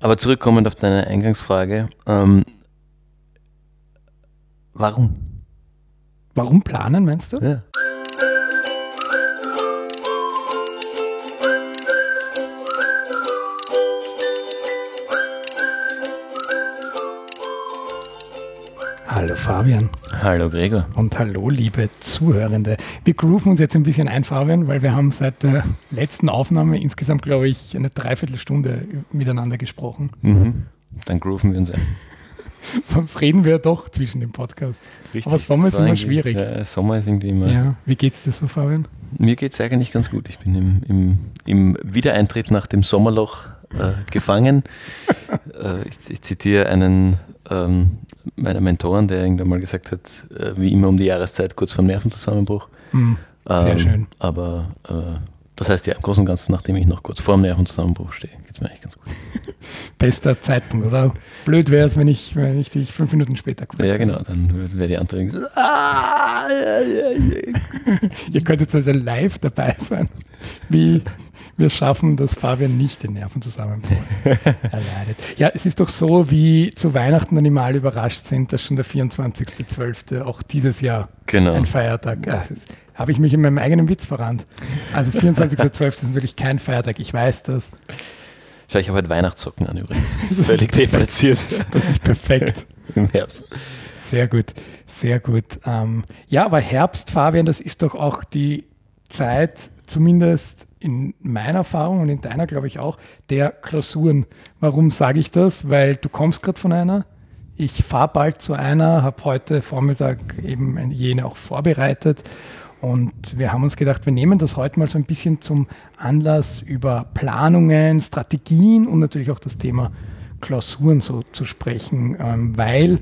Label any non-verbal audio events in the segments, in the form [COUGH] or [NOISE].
Aber zurückkommend auf deine Eingangsfrage, ähm, warum? Warum planen, meinst du? Ja. Hallo Fabian Hallo Gregor. und hallo liebe Zuhörende. Wir grooven uns jetzt ein bisschen ein, Fabian, weil wir haben seit der letzten Aufnahme insgesamt, glaube ich, eine Dreiviertelstunde miteinander gesprochen. Mhm. Dann grooven wir uns ein. [LAUGHS] Sonst reden wir doch zwischen dem Podcast. Aber Sommer ist immer schwierig. Ja, Sommer ist irgendwie immer. Ja, wie geht's dir so, Fabian? Mir geht es eigentlich ganz gut. Ich bin im, im, im Wiedereintritt nach dem Sommerloch äh, gefangen. [LAUGHS] äh, ich, ich zitiere einen ähm, meiner Mentoren, der irgendwann mal gesagt hat, äh, wie immer um die Jahreszeit kurz vor dem Nervenzusammenbruch. Hm, Sehr schön. Aber äh, das heißt ja im Großen und Ganzen, nachdem ich noch kurz vor dem Nervenzusammenbruch stehe, geht es mir eigentlich ganz gut. [LAUGHS] bester Zeitpunkt, oder? Blöd wäre es, wenn ich, wenn ich dich fünf Minuten später Ja, genau, dann wäre die Antwort so, [LAUGHS] ah. Ihr könntet also live dabei sein, wie wir schaffen, dass Fabian nicht den Nervenzusammenbruch [LAUGHS] erleidet. Ja, es ist doch so, wie zu Weihnachten dann immer alle überrascht sind, dass schon der 24.12. auch dieses Jahr Genau. ein Feiertag ah, das Habe ich mich in meinem eigenen Witz verrannt. Also 24.12. ist natürlich kein Feiertag, ich weiß das. Schau, ich habe heute Weihnachtssocken an übrigens. [LAUGHS] Völlig deplatziert Das ist perfekt. im Herbst. Sehr gut, sehr gut. Ähm, ja, aber Herbst, Fabian, das ist doch auch die Zeit, zumindest in meiner Erfahrung und in deiner, glaube ich auch, der Klausuren. Warum sage ich das? Weil du kommst gerade von einer. Ich fahre bald zu einer, habe heute Vormittag eben jene auch vorbereitet. Und wir haben uns gedacht, wir nehmen das heute mal so ein bisschen zum Anlass, über Planungen, Strategien und natürlich auch das Thema Klausuren so zu sprechen, ähm, weil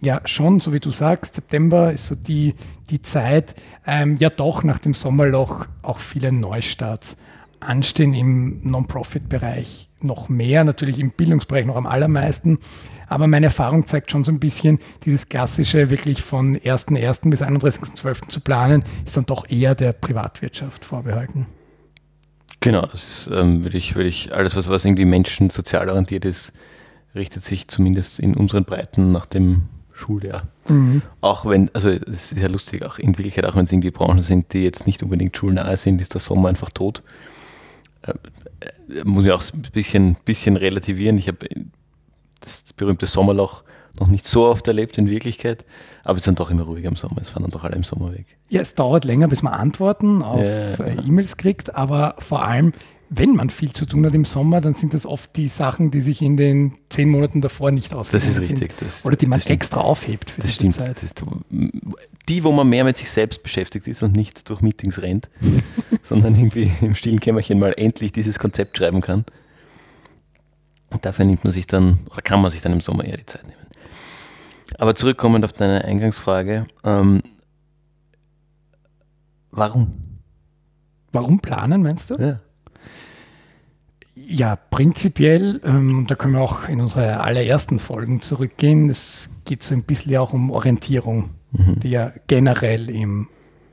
ja schon, so wie du sagst, September ist so die, die Zeit, ähm, ja doch nach dem Sommerloch auch viele Neustarts anstehen im Non-Profit-Bereich noch mehr, natürlich im Bildungsbereich noch am allermeisten. Aber meine Erfahrung zeigt schon so ein bisschen, dieses klassische wirklich von 1.1. bis 31.12. zu planen, ist dann doch eher der Privatwirtschaft vorbehalten. Genau, das ist, ähm, würde ich, würde ich, alles, was, was irgendwie Menschen sozial orientiert ist, richtet sich zumindest in unseren Breiten nach dem Schuljahr. Auch wenn, also es ist ja lustig, auch in Wirklichkeit, auch wenn es irgendwie Branchen sind, die jetzt nicht unbedingt schulnahe sind, ist der Sommer einfach tot. Äh, äh, muss ich auch ein bisschen, bisschen relativieren. Ich habe das berühmte Sommerloch noch nicht so oft erlebt in Wirklichkeit, aber es ist dann doch immer ruhig am Sommer. Es fahren dann doch alle im Sommer weg. Ja, es dauert länger, bis man Antworten auf Ja. äh, E-Mails kriegt, aber vor allem, wenn man viel zu tun hat im Sommer, dann sind das oft die Sachen, die sich in den zehn Monaten davor nicht ausgegangen ist sind. richtig, das- Oder die man das extra aufhebt für Das diese stimmt. Zeit. Das ist die, wo man mehr mit sich selbst beschäftigt ist und nicht durch Meetings rennt, [LAUGHS] sondern irgendwie im stillen Kämmerchen mal endlich dieses Konzept schreiben kann. Und dafür nimmt man sich dann, oder kann man sich dann im Sommer eher die Zeit nehmen. Aber zurückkommend auf deine Eingangsfrage, ähm, warum? Warum planen, meinst du? Ja. Ja, prinzipiell, ähm, da können wir auch in unsere allerersten Folgen zurückgehen. Es geht so ein bisschen auch um Orientierung, die ja generell im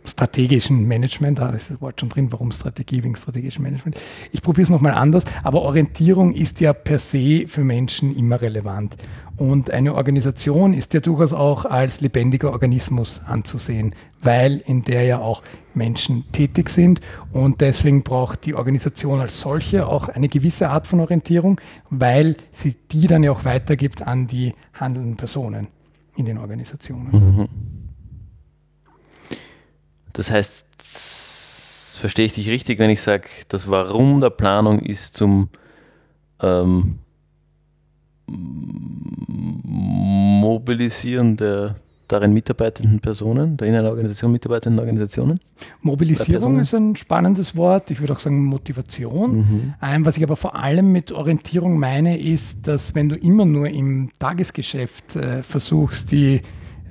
strategischen Management, da ist das Wort schon drin, warum Strategie wegen strategischen Management. Ich probiere es nochmal anders, aber Orientierung ist ja per se für Menschen immer relevant. Und eine Organisation ist ja durchaus auch als lebendiger Organismus anzusehen, weil in der ja auch Menschen tätig sind und deswegen braucht die Organisation als solche auch eine gewisse Art von Orientierung, weil sie die dann ja auch weitergibt an die handelnden Personen in den Organisationen. Das heißt, verstehe ich dich richtig, wenn ich sage, das Warum der Planung ist zum ähm, Mobilisieren der darin mitarbeitenden Personen, der in einer Organisation mitarbeitenden Organisationen? Mobilisierung ist ein spannendes Wort. Ich würde auch sagen Motivation. Ähm, was ich aber vor allem mit Orientierung meine, ist, dass wenn du immer nur im Tagesgeschäft äh, versuchst, die,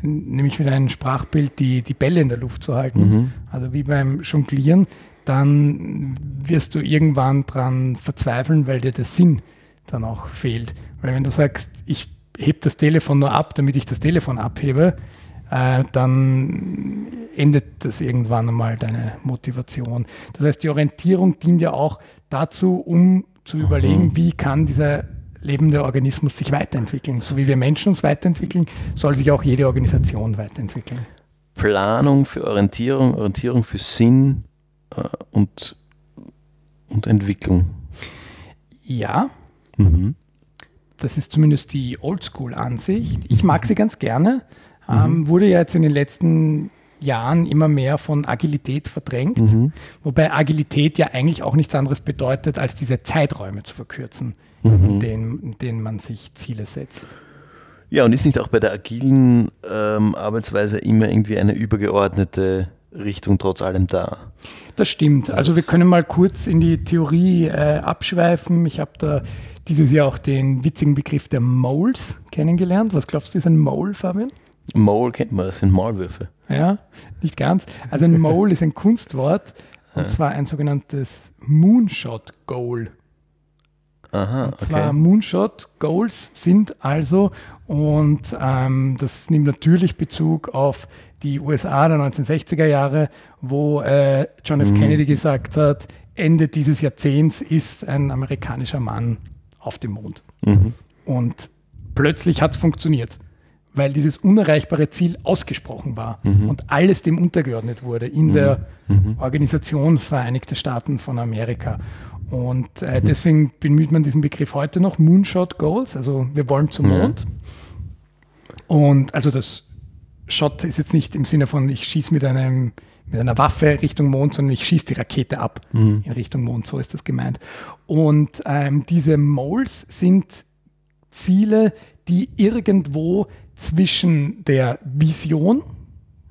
nämlich mit einem Sprachbild, die, die Bälle in der Luft zu halten, also wie beim Jonglieren, dann wirst du irgendwann dran verzweifeln, weil dir der Sinn dann auch fehlt. Weil wenn du sagst, ich heb das Telefon nur ab, damit ich das Telefon abhebe, äh, dann endet das irgendwann einmal deine Motivation. Das heißt, die Orientierung dient ja auch dazu, um zu überlegen, wie kann dieser lebende Organismus sich weiterentwickeln. So wie wir Menschen uns weiterentwickeln, soll sich auch jede Organisation weiterentwickeln. Planung für Orientierung, Orientierung für Sinn äh, und, und Entwicklung. Ja, mhm. Das ist zumindest die Oldschool-Ansicht. Ich mag sie ganz gerne. Mhm. Ähm, wurde ja jetzt in den letzten Jahren immer mehr von Agilität verdrängt, mhm. wobei Agilität ja eigentlich auch nichts anderes bedeutet, als diese Zeiträume zu verkürzen, mhm. in, denen, in, denen, man sich Ziele setzt. Ja, und ist nicht auch bei der agilen ähm, Arbeitsweise immer irgendwie eine übergeordnete Richtung trotz allem da? Das stimmt. Also wir können mal kurz in die Theorie äh, abschweifen. Ich habe da dieses Jahr auch den witzigen Begriff der Moles kennengelernt. Was glaubst du, ist ein Mole, Fabian? Mole kennt man, das sind Maulwürfe. Ja, nicht ganz. Also ein Mole ist ein Kunstwort und zwar ein sogenanntes Moonshot Goal. Aha, und zwar okay. Moonshot Goals sind also, und ähm, das nimmt natürlich Bezug auf die USA der 1960er Jahre, wo äh, John F. Mhm. Kennedy gesagt hat, Ende dieses Jahrzehnts ist ein amerikanischer Mann auf dem Mond. Mhm. Und plötzlich hat es funktioniert weil dieses unerreichbare Ziel ausgesprochen war mhm. und alles dem untergeordnet wurde in mhm. der mhm. Organisation Vereinigte Staaten von Amerika. Und äh, deswegen bemüht man diesen Begriff heute noch, Moonshot Goals, also wir wollen zum Mond. Und also das Shot ist jetzt nicht im Sinne von, ich schieße mit einem mit einer Waffe Richtung Mond, sondern ich schieße die Rakete ab mhm. in Richtung Mond, so ist das gemeint. Und ähm, diese Moles sind Ziele, die irgendwo zwischen der Vision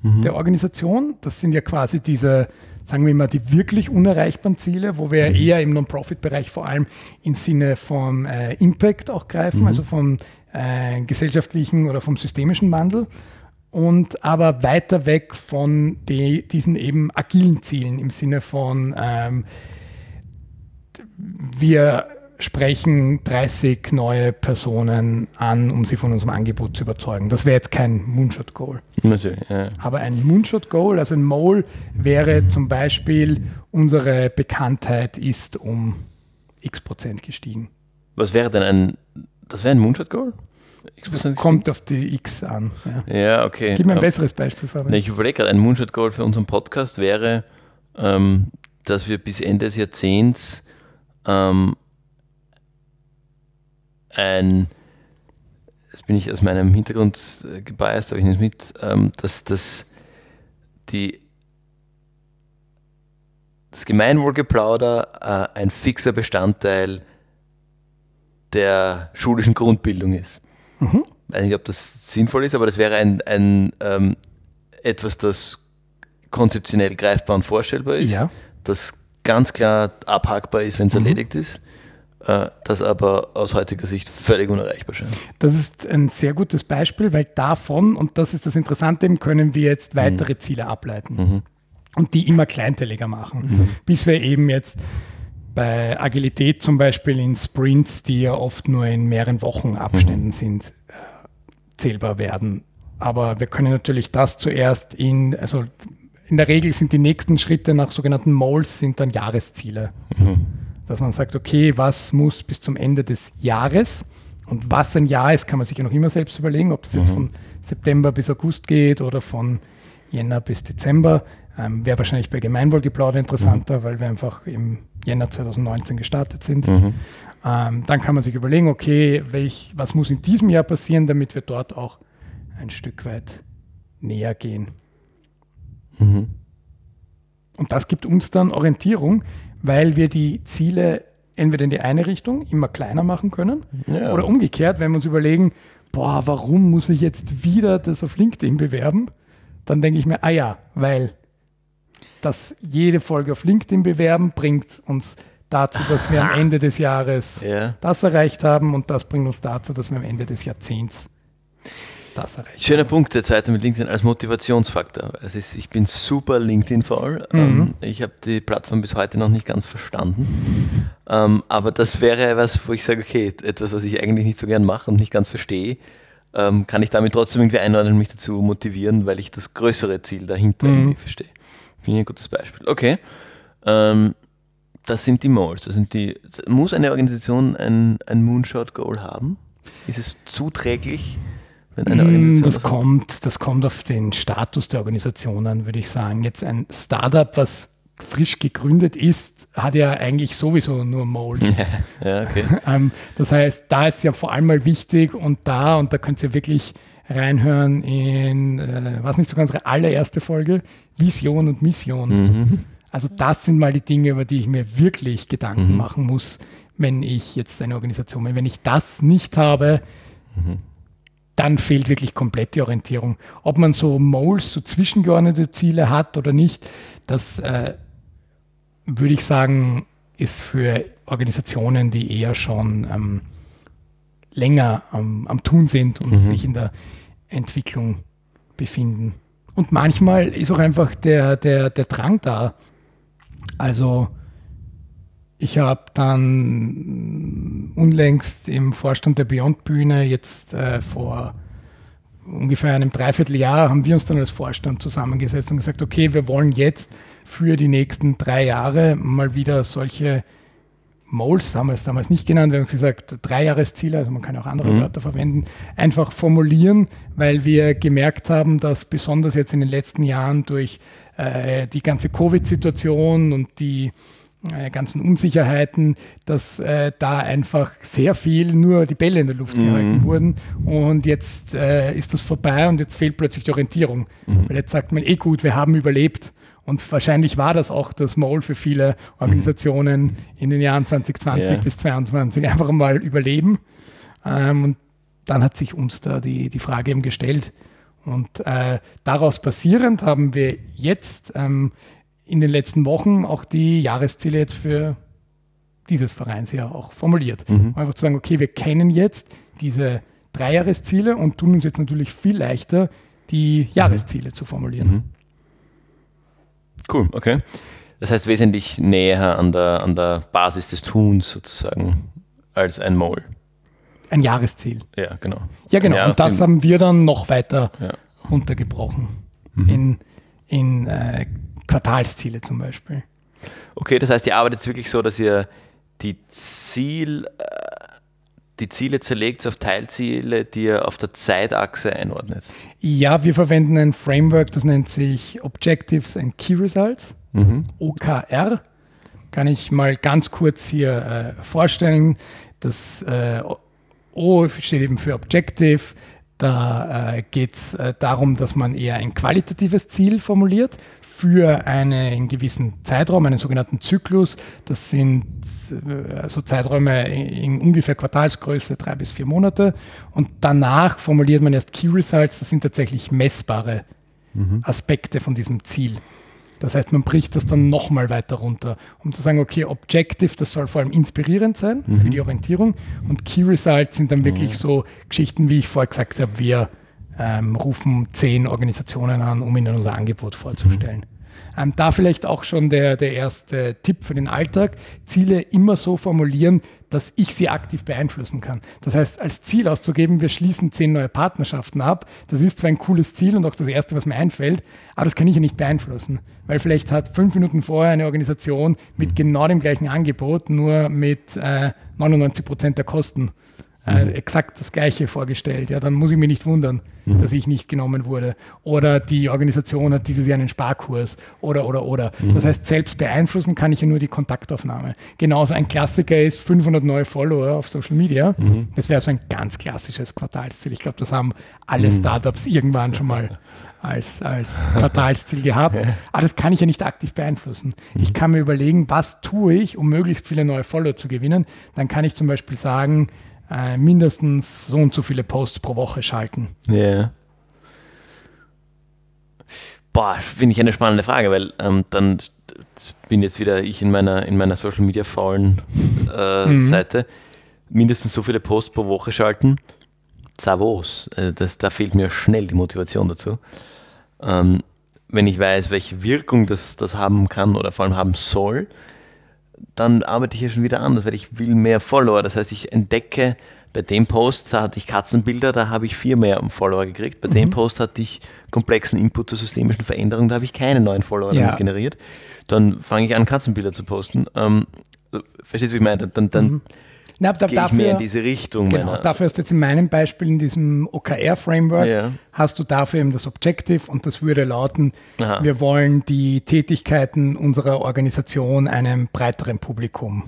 mhm. der Organisation, das sind ja quasi diese, sagen wir mal, die wirklich unerreichbaren Ziele, wo wir mhm. eher im Non-Profit-Bereich vor allem im Sinne von äh, Impact auch greifen, mhm. also vom äh, gesellschaftlichen oder vom systemischen Wandel und aber weiter weg von die, diesen eben agilen Zielen im Sinne von ähm, wir sprechen 30 neue Personen an, um sie von unserem Angebot zu überzeugen. Das wäre jetzt kein Moonshot-Goal. Natürlich, ja. Aber ein Moonshot-Goal, also ein Mole, wäre zum Beispiel, unsere Bekanntheit ist um x Prozent gestiegen. Was wäre denn ein, das wäre ein Moonshot-Goal? Das kommt auf die X an. Ja, ja okay. Gib mir ein besseres Beispiel, Fabian. Ich überlege gerade, ein Moonshot-Goal für unseren Podcast wäre, ähm, dass wir bis Ende des Jahrzehnts ähm, ein, jetzt bin ich aus meinem Hintergrund äh, gebiased, aber ich nehme es mit, ähm, dass das die das Gemeinwohlgeplauder äh, ein fixer Bestandteil der schulischen Grundbildung ist. Mhm. Ich weiß nicht, ob das sinnvoll ist, aber das wäre ein, ein ähm, etwas, das konzeptionell greifbar und vorstellbar ist, ja. das ganz klar abhackbar ist, wenn es mhm. erledigt ist äh, das aber aus heutiger Sicht völlig unerreichbar scheint. Das ist ein sehr gutes Beispiel, weil davon, und das ist das Interessante, können wir jetzt weitere mhm. Ziele ableiten mhm. und die immer kleinteiliger machen, mhm. bis wir eben jetzt bei Agilität zum Beispiel in Sprints, die ja oft nur in mehreren Wochen Abständen mhm. sind, äh, zählbar werden. Aber wir können natürlich das zuerst in, also in der Regel sind die nächsten Schritte nach sogenannten Moles sind dann Jahresziele. Mhm dass man sagt, okay, was muss bis zum Ende des Jahres und was ein Jahr ist, kann man sich ja noch immer selbst überlegen, ob das mhm. jetzt von September bis August geht oder von Jänner bis Dezember. Ähm, Wäre wahrscheinlich bei Gemeinwohlgeplauder interessanter, mhm. weil wir einfach im Jänner 2019 gestartet sind. Mhm. Ähm, dann kann man sich überlegen, okay, welch, was muss in diesem Jahr passieren, damit wir dort auch ein Stück weit näher gehen. Mhm. Und das gibt uns dann Orientierung, weil wir die Ziele entweder in die eine Richtung immer kleiner machen können ja. oder umgekehrt, wenn wir uns überlegen, boah, warum muss ich jetzt wieder das auf LinkedIn bewerben? Dann denke ich mir, ah ja, weil das jede Folge auf LinkedIn bewerben bringt uns dazu, dass wir am Ende des Jahres ja. das erreicht haben und das bringt uns dazu, dass wir am Ende des Jahrzehnts das erreicht. Schöner Punkt, der zweite mit LinkedIn als Motivationsfaktor. Es ist, ich bin super LinkedIn-faul. Mhm. Ähm, ich habe die Plattform bis heute noch nicht ganz verstanden. Ähm, aber das wäre was, wo ich sage, okay, etwas, was ich eigentlich nicht so gern mache und nicht ganz verstehe, ähm, kann ich damit trotzdem irgendwie einordnen und mich dazu motivieren, weil ich das größere Ziel dahinter mhm. irgendwie verstehe. Finde ich ein gutes Beispiel. Okay. das sind die Moles. Das sind die, muss eine Organisation ein, ein Moonshot-Goal haben? Ist es zuträglich? Wenn eine mm, Organisation das, kommt, das kommt auf den Status der Organisation an, würde ich sagen. Jetzt ein Startup, was frisch gegründet ist, hat ja eigentlich sowieso nur Mold. [LAUGHS] ja, okay. [LAUGHS] Ähm, das heißt, da ist ja vor allem mal wichtig und da, und da könnt ihr wirklich reinhören in, äh, was nicht sogar unsere allererste Folge, Vision und Mission. Mhm. Also das sind mal die Dinge, über die ich mir wirklich Gedanken mhm. machen muss, wenn ich jetzt eine Organisation bin. Wenn ich das nicht habe, mhm. dann fehlt wirklich komplett die Orientierung. Ob man so Moles, so zwischengeordnete Ziele hat oder nicht, das äh, würde ich sagen, ist für Organisationen, die eher schon ähm, länger am, am, Tun sind und mhm. sich in der Entwicklung befinden. Und manchmal ist auch einfach der, der, der Drang da. Also ich habe dann unlängst im Vorstand der Beyond Bühne jetzt äh, vor ungefähr einem Dreivierteljahr haben wir uns dann als Vorstand zusammengesetzt und gesagt, okay, wir wollen jetzt für die nächsten drei Jahre mal wieder solche Moles, haben wir es damals nicht genannt, wir haben gesagt Dreijahresziele, also man kann auch andere mhm. Wörter verwenden, einfach formulieren, weil wir gemerkt haben, dass besonders jetzt in den letzten Jahren durch äh, die ganze Covid-Situation und die äh, ganzen Unsicherheiten, dass äh, da einfach sehr viel nur die Bälle in der Luft mhm. gehalten wurden und jetzt äh, ist das vorbei und jetzt fehlt plötzlich die Orientierung. Mhm. Weil jetzt sagt man, eh gut, wir haben überlebt und wahrscheinlich war das auch das Maul für viele Organisationen mhm. in den Jahren 2020 yeah. bis 2022 einfach mal überleben. Ähm, und dann hat sich uns da die, die Frage eben gestellt. Und äh, daraus basierend haben wir jetzt ähm, in den letzten Wochen auch die Jahresziele jetzt für dieses Vereinsjahr auch formuliert. Mhm. Einfach zu sagen, okay, wir kennen jetzt diese Dreijahresziele und tun uns jetzt natürlich viel leichter, die Jahresziele mhm. zu formulieren. Mhm. Cool, okay. Das heißt wesentlich näher an der, an der Basis des Tuns sozusagen als ein Mole. Ein Jahresziel. Ja, genau. Ja, genau. Und das haben wir dann noch weiter ja. runtergebrochen mhm. in, in äh, Quartalsziele zum Beispiel. Okay, das heißt, ihr arbeitet wirklich so, dass ihr die Ziel, äh, die Ziele zerlegt auf Teilziele, die ihr auf der Zeitachse einordnet? Ja, wir verwenden ein Framework, das nennt sich Objectives and Key Results, mhm. OKR. Kann ich mal ganz kurz hier äh, vorstellen. Das äh, O steht eben für Objective. Da äh, geht es äh, darum, dass man eher ein qualitatives Ziel formuliert für einen gewissen Zeitraum, einen sogenannten Zyklus. Das sind äh, so Zeiträume in ungefähr Quartalsgröße, drei bis vier Monate. Und danach formuliert man erst Key Results. Das sind tatsächlich messbare mhm. Aspekte von diesem Ziel. Das heißt, man bricht das dann nochmal weiter runter, um zu sagen, okay, Objective, das soll vor allem inspirierend sein mhm. für die Orientierung. Und Key Results sind dann wirklich mhm. so Geschichten, wie ich vorher gesagt habe, wir ähm, rufen zehn Organisationen an, um ihnen unser Angebot vorzustellen. Mhm. Ähm, da vielleicht auch schon der, der erste Tipp für den Alltag. Ziele immer so formulieren, dass ich sie aktiv beeinflussen kann. Das heißt, als Ziel auszugeben, wir schließen zehn neue Partnerschaften ab. Das ist zwar ein cooles Ziel und auch das erste, was mir einfällt, aber das kann ich ja nicht beeinflussen. Weil vielleicht hat fünf Minuten vorher eine Organisation mit genau dem gleichen Angebot, nur mit äh, 99 Prozent der Kosten äh, mhm. exakt das Gleiche vorgestellt. Ja, dann muss ich mich nicht wundern, mhm. dass ich nicht genommen wurde. Oder die Organisation hat dieses Jahr einen Sparkurs oder, oder, oder. Mhm. Das heißt, selbst beeinflussen kann ich ja nur die Kontaktaufnahme. Genauso ein Klassiker ist 500 neue Follower auf Social Media. Mhm. Das wäre so ein ganz klassisches Quartalsziel. Ich glaube, das haben alle mhm. Startups irgendwann schon mal als, als Quartalsziel gehabt. Aber das kann ich ja nicht aktiv beeinflussen. Ich kann mir überlegen, was tue ich, um möglichst viele neue Follower zu gewinnen. Dann kann ich zum Beispiel sagen, äh, mindestens so und so viele Posts pro Woche schalten. Ja. Yeah. Boah, finde ich eine spannende Frage, weil ähm, dann bin jetzt wieder ich in meiner, in meiner Social Media faulen äh, mhm. Seite. Mindestens so viele Posts pro Woche schalten. Zavos, äh, das, da fehlt mir schnell die Motivation dazu. Ähm, wenn ich weiß, welche Wirkung das, das haben kann oder vor allem haben soll, dann arbeite ich ja schon wieder anders, weil ich will mehr Follower. Das heißt, ich entdecke bei dem Post, da hatte ich Katzenbilder, da habe ich vier mehr Follower gekriegt. Bei mhm. dem Post hatte ich komplexen Input zur systemischen Veränderung, da habe ich keine neuen Follower ja. damit generiert. Dann fange ich an, Katzenbilder zu posten. Ähm, verstehst du, wie ich meine? Dann, dann mhm. Na, da, gehe dafür, ich mehr in diese Richtung. Genau, dafür hast du jetzt in meinem Beispiel, in diesem OKR-Framework, ja. hast du dafür eben das Objective und das würde lauten, Aha. wir wollen die Tätigkeiten unserer Organisation einem breiteren Publikum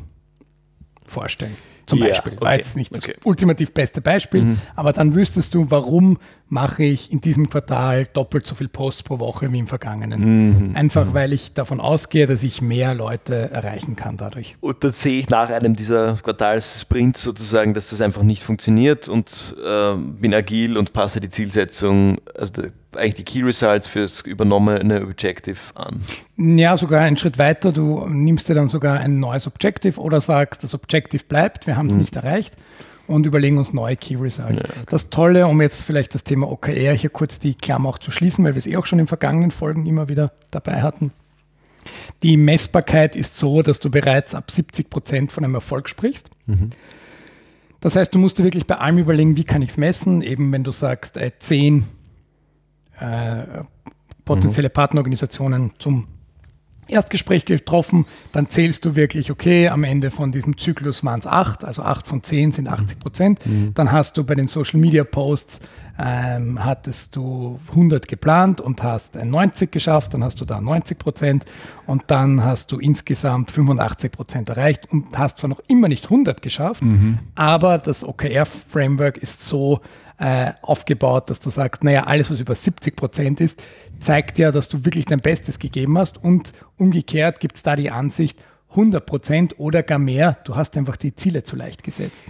vorstellen zum ja, Beispiel. War jetzt nicht okay. das ultimativ beste Beispiel, mhm. aber dann wüsstest du, warum mache ich in diesem Quartal doppelt so viel Posts pro Woche wie im vergangenen. Mhm. Einfach, mhm. weil ich davon ausgehe, dass ich mehr Leute erreichen kann dadurch. Und dann sehe ich nach einem dieser Quartalssprints sozusagen, dass das einfach nicht funktioniert und äh, bin agil und passe die Zielsetzung, also eigentlich die Key Results fürs übernommene Objective an. Ja, sogar einen Schritt weiter. Du nimmst dir dann sogar ein neues Objective oder sagst, das Objective bleibt, wir haben es mhm. nicht erreicht und überlegen uns neue Key Results. Ja, okay. Das Tolle, um jetzt vielleicht das Thema OKR hier kurz die Klammer auch zu schließen, weil wir es eh auch schon in vergangenen Folgen immer wieder dabei hatten. Die Messbarkeit ist so, dass du bereits ab 70 Prozent von einem Erfolg sprichst. Mhm. Das heißt, du musst dir wirklich bei allem überlegen, wie kann ich es messen. Eben wenn du sagst, äh, 10 äh, potenzielle mhm. Partnerorganisationen zum Erstgespräch getroffen, dann zählst du wirklich, okay, am Ende von diesem Zyklus waren es acht, also acht von zehn sind 80 Prozent. Mhm. Dann hast du bei den Social Media Posts, ähm, hattest du 100 geplant und hast ein 90 geschafft, dann hast du da 90 Prozent und dann hast du insgesamt 85 Prozent erreicht und hast zwar noch immer nicht 100 geschafft, mhm. aber das OKR-Framework ist so äh, aufgebaut, dass du sagst, naja, alles, was über 70 Prozent ist, zeigt ja, dass du wirklich dein Bestes gegeben hast. Und umgekehrt gibt es da die Ansicht, 100 Prozent oder gar mehr, du hast einfach die Ziele zu leicht gesetzt.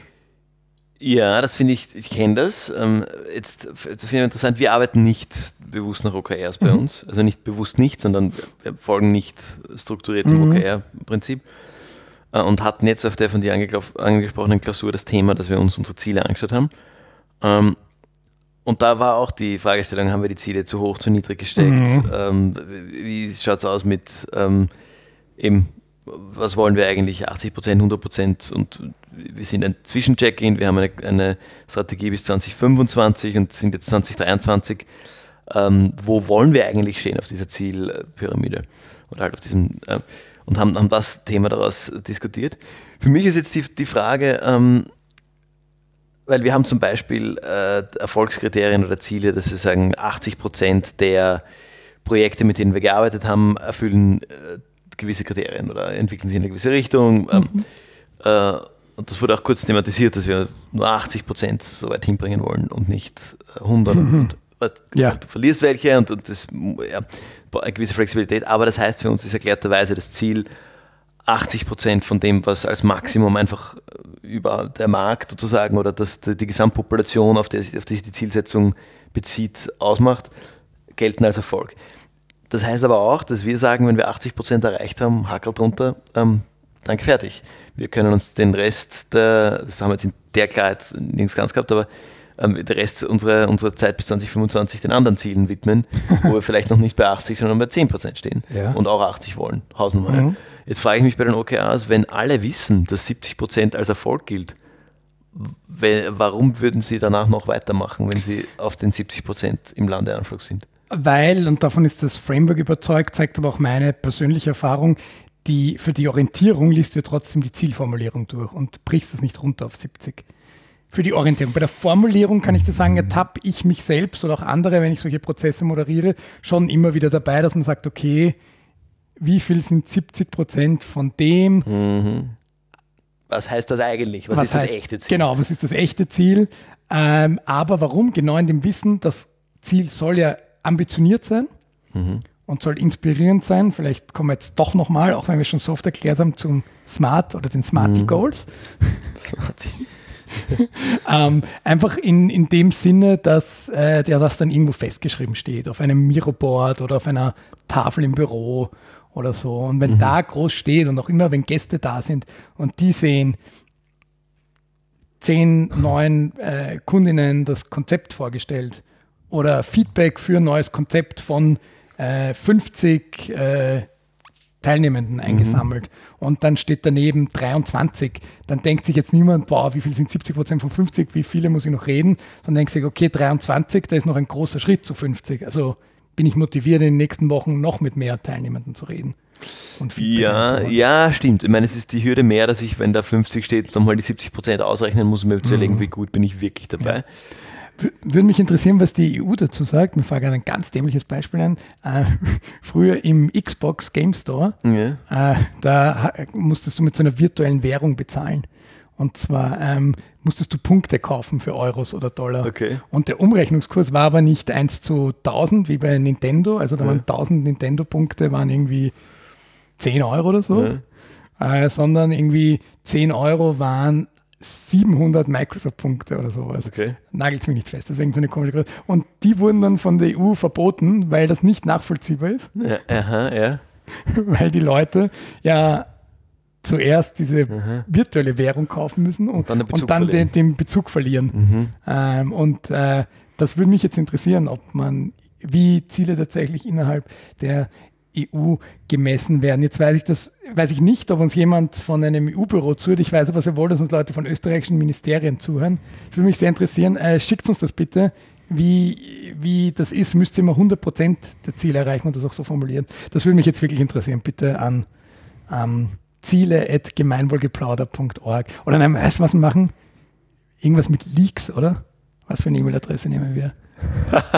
Ja, das finde ich, ich kenne das. Ähm, jetzt finde ich interessant, wir arbeiten nicht bewusst nach OKRs bei mhm. uns. Also nicht bewusst nicht, sondern wir folgen nicht strukturiertem mhm. OKR-Prinzip. Äh, und hatten jetzt auf der von dir angesprochenen Klausur das Thema, dass wir uns unsere Ziele angeschaut haben. Ähm, und da war auch die Fragestellung, haben wir die Ziele zu hoch, zu niedrig gesteckt? Mhm. Ähm, wie schaut es aus mit ähm, eben, was wollen wir eigentlich, 80 Prozent, 100 Prozent? Und wir sind ein Zwischencheck-in, wir haben eine, eine, Strategie bis 2025 und sind jetzt 2023. Ähm, wo wollen wir eigentlich stehen auf dieser Zielpyramide? Oder halt auf diesem, äh, und haben, haben das Thema daraus diskutiert. Für mich ist jetzt die, die Frage, ähm, weil wir haben zum Beispiel äh, Erfolgskriterien oder Ziele, dass wir sagen, 80 Prozent der Projekte, mit denen wir gearbeitet haben, erfüllen äh, gewisse Kriterien oder entwickeln sich in eine gewisse Richtung. Ähm, mhm. äh, und das wurde auch kurz thematisiert, dass wir nur 80 Prozent so weit hinbringen wollen und nicht 100. Mhm. Und, und, ja. Du verlierst welche und, und das ja, eine gewisse Flexibilität. Aber das heißt für uns ist erklärterweise das Ziel, 80 Prozent von dem, was als Maximum einfach über der Markt sozusagen oder das, die Gesamtpopulation, auf die, auf die sich die Zielsetzung bezieht, ausmacht, gelten als Erfolg. Das heißt aber auch, dass wir sagen, wenn wir 80 Prozent erreicht haben, Hackel drunter, ähm, danke, fertig. Wir können uns den Rest, der, das haben wir jetzt in der Klarheit nirgends ganz gehabt, aber ähm, der Rest unserer, unserer Zeit bis 2025 den anderen Zielen widmen, wo wir [LAUGHS] vielleicht noch nicht bei 80, sondern bei 10 Prozent stehen ja. und auch 80 wollen, Hausnummer. Mhm. Jetzt frage ich mich bei den OKRs, wenn alle wissen, dass 70 Prozent als Erfolg gilt, warum würden Sie danach noch weitermachen, wenn Sie auf den 70 Prozent im Landeanflug sind? Weil, und davon ist das Framework überzeugt, zeigt aber auch meine persönliche Erfahrung, die, für die Orientierung liest du trotzdem die Zielformulierung durch und brichst es nicht runter auf 70. Für die Orientierung. Bei der Formulierung kann ich dir sagen, ertappe ich mich selbst oder auch andere, wenn ich solche Prozesse moderiere, schon immer wieder dabei, dass man sagt, okay, wie viel sind 70 Prozent von dem? Mhm. Was heißt das eigentlich? Was, was ist heißt, das echte Ziel? Genau, was ist das echte Ziel? Ähm, aber warum? Genau in dem Wissen, das Ziel soll ja ambitioniert sein mhm. und soll inspirierend sein. Vielleicht kommen wir jetzt doch nochmal, auch wenn wir schon so oft erklärt haben, zum Smart oder den Smarty mhm. Goals. [LAUGHS] Smarty. [LAUGHS] ähm, einfach in, in dem Sinne, dass äh, der das dann irgendwo festgeschrieben steht, auf einem Miroboard oder auf einer Tafel im Büro oder so. Und wenn mhm. da groß steht und auch immer, wenn Gäste da sind und die sehen, zehn neuen äh, Kundinnen das Konzept vorgestellt oder Feedback für ein neues Konzept von äh, 50 äh, Teilnehmenden eingesammelt. Mhm. Und dann steht daneben 23. Dann denkt sich jetzt niemand, boah, wie viel sind 70 Prozent von 50, wie viele muss ich noch reden? Dann denkt sich, okay, 23, da ist noch ein großer Schritt zu 50. Also bin ich motiviert, in den nächsten Wochen noch mit mehr Teilnehmenden zu reden. ja, ja, stimmt. Ich meine, es ist die Hürde mehr, dass ich, wenn da 50 steht, nochmal die 70 Prozent ausrechnen muss, um mir zu überlegen, mhm. wie gut bin ich wirklich dabei. Ja. Würde mich interessieren, was die EU dazu sagt. Mir fällt gerade ein ganz dämliches Beispiel ein. Äh, [LAUGHS] früher im Xbox Game Store, ja. äh, da musstest du mit so einer virtuellen Währung bezahlen. Und zwar ähm, musstest du Punkte kaufen für Euros oder Dollar. Okay. Und der Umrechnungskurs war aber nicht 1 zu 1000 wie bei Nintendo. Also da ja. waren 1000 Nintendo-Punkte, waren irgendwie 10 Euro oder so. Ja. Äh, sondern irgendwie 10 Euro waren 700 Microsoft-Punkte oder sowas. Okay. Nagelt es mich nicht fest, deswegen so eine komische Größe. Und die wurden dann von der EU verboten, weil das nicht nachvollziehbar ist. Ja, aha, ja. [LAUGHS] weil die Leute ja zuerst diese aha. virtuelle Währung kaufen müssen und, und dann, und dann den, den, Bezug verlieren. Mhm. Ähm, und äh, das würde mich jetzt interessieren, ob man, wie Ziele tatsächlich innerhalb der EU gemessen werden. Jetzt weiß ich das, weiß ich nicht, ob uns jemand von einem EU-Büro zuhört. Ich weiß aber sehr wohl, dass uns Leute von österreichischen Ministerien zuhören. Ich würde mich sehr interessieren. Äh, schickt uns das bitte. Wie, wie das ist, müsst ihr immer 100 Prozent der Ziele erreichen und das auch so formulieren. Das würde mich jetzt wirklich interessieren. Bitte an ähm, ziele.gemeinwohlgeplauder.org. Oder nein, weißt du, was wir machen? Irgendwas mit Leaks, oder? Was für eine E-Mail-Adresse nehmen wir? [LAUGHS]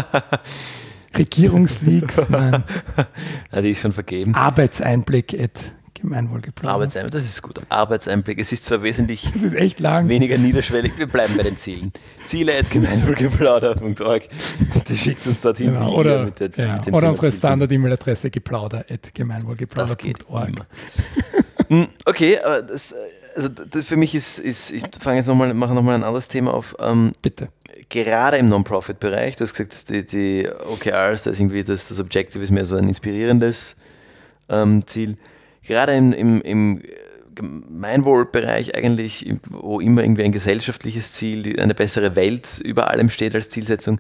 Regierungsleaks, nein. [LAUGHS] ja, die ist schon vergeben. Arbeitseinblick at Gemeinwohlgeplauder. Arbeitseinblick, das ist gut. Arbeitseinblick. Es ist zwar wesentlich [LAUGHS] das ist echt lang. weniger niederschwellig. Wir bleiben bei den Zielen. Ziele at gemeinwohlgeplauder.org. Bitte schickt uns dorthin ja, oder, mit der ja, Oder unsere Standard-E-Mail-Adresse geplauder at gemeinwohlgeplauder.org. Hm, okay, aber das, also das für mich ist, ist ich fange jetzt nochmal, mache nochmal ein anderes Thema auf. Ähm, Bitte gerade im Non-Profit-Bereich, du hast gesagt, die, die OKRs, das irgendwie das, das Objective ist mehr so ein inspirierendes ähm, Ziel. Gerade im, im, im Gemeinwohlbereich eigentlich, wo immer irgendwie ein gesellschaftliches Ziel, eine bessere Welt über allem steht als Zielsetzung,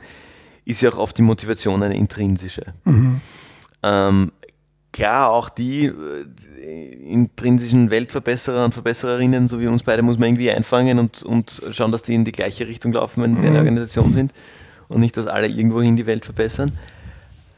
ist ja auch oft die Motivation eine intrinsische. Mhm. Ähm, klar, auch die äh, intrinsischen Weltverbesserer und Verbessererinnen, so wie uns beide, muss man irgendwie einfangen und, und schauen, dass die in die gleiche Richtung laufen, wenn sie eine mhm. Organisation sind und nicht, dass alle irgendwohin die Welt verbessern.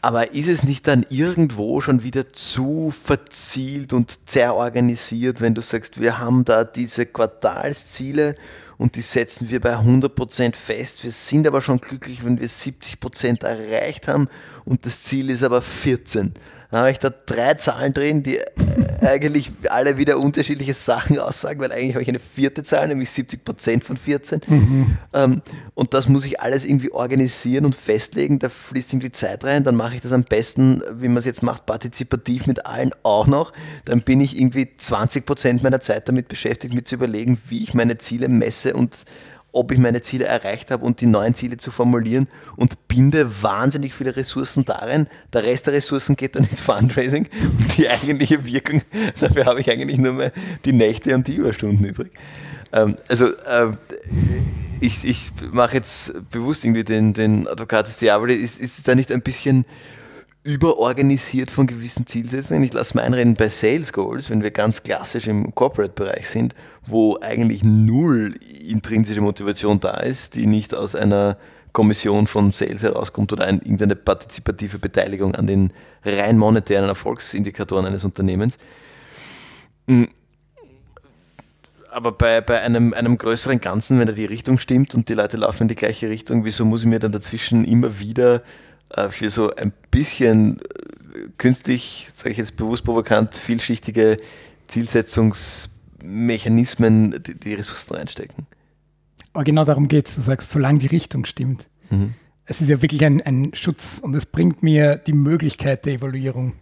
Aber ist es nicht dann irgendwo schon wieder zu verzielt und zerorganisiert, wenn du sagst, wir haben da diese Quartalsziele und die setzen wir bei 100% fest. Wir sind aber schon glücklich, wenn wir 70% erreicht haben und das Ziel ist aber 14. Dann habe ich da drei Zahlen drin, die eigentlich alle wieder unterschiedliche Sachen aussagen, weil eigentlich habe ich eine vierte Zahl, nämlich 70 Prozent von 14. Mhm. Und das muss ich alles irgendwie organisieren und festlegen. Da fließt irgendwie Zeit rein. Dann mache ich das am besten, wie man es jetzt macht, partizipativ mit allen auch noch. Dann bin ich irgendwie 20 Prozent meiner Zeit damit beschäftigt, mir zu überlegen, wie ich meine Ziele messe und ob ich meine Ziele erreicht habe und die neuen Ziele zu formulieren und binde wahnsinnig viele Ressourcen darin. Der Rest der Ressourcen geht dann ins Fundraising und die eigentliche Wirkung, [LAUGHS] dafür habe ich eigentlich nur mehr die Nächte und die Überstunden übrig. Ähm, also äh, ich, ich mache jetzt bewusst irgendwie den, den Advocatus Diaboli, ist, ist da nicht ein bisschen überorganisiert von gewissen Zielsetzungen. Ich lasse mal einreden bei Sales Goals, wenn wir ganz klassisch im Corporate-Bereich sind, wo eigentlich null intrinsische Motivation da ist, die nicht aus einer Kommission von Sales herauskommt oder ein, irgendeine partizipative Beteiligung an den rein monetären Erfolgsindikatoren eines Unternehmens. Hm. Aber bei, bei einem, einem größeren Ganzen, wenn da die Richtung stimmt und die Leute laufen in die gleiche Richtung, wieso muss ich mir dann dazwischen immer wieder für so ein bisschen äh, künstlich, sage ich jetzt bewusst provokant, vielschichtige Zielsetzungsmechanismen die, die Ressourcen reinstecken. Aber genau darum geht es. Du sagst, solange die Richtung stimmt. Mhm. Es ist ja wirklich ein, ein Schutz und es bringt mir die Möglichkeit der Evaluierung.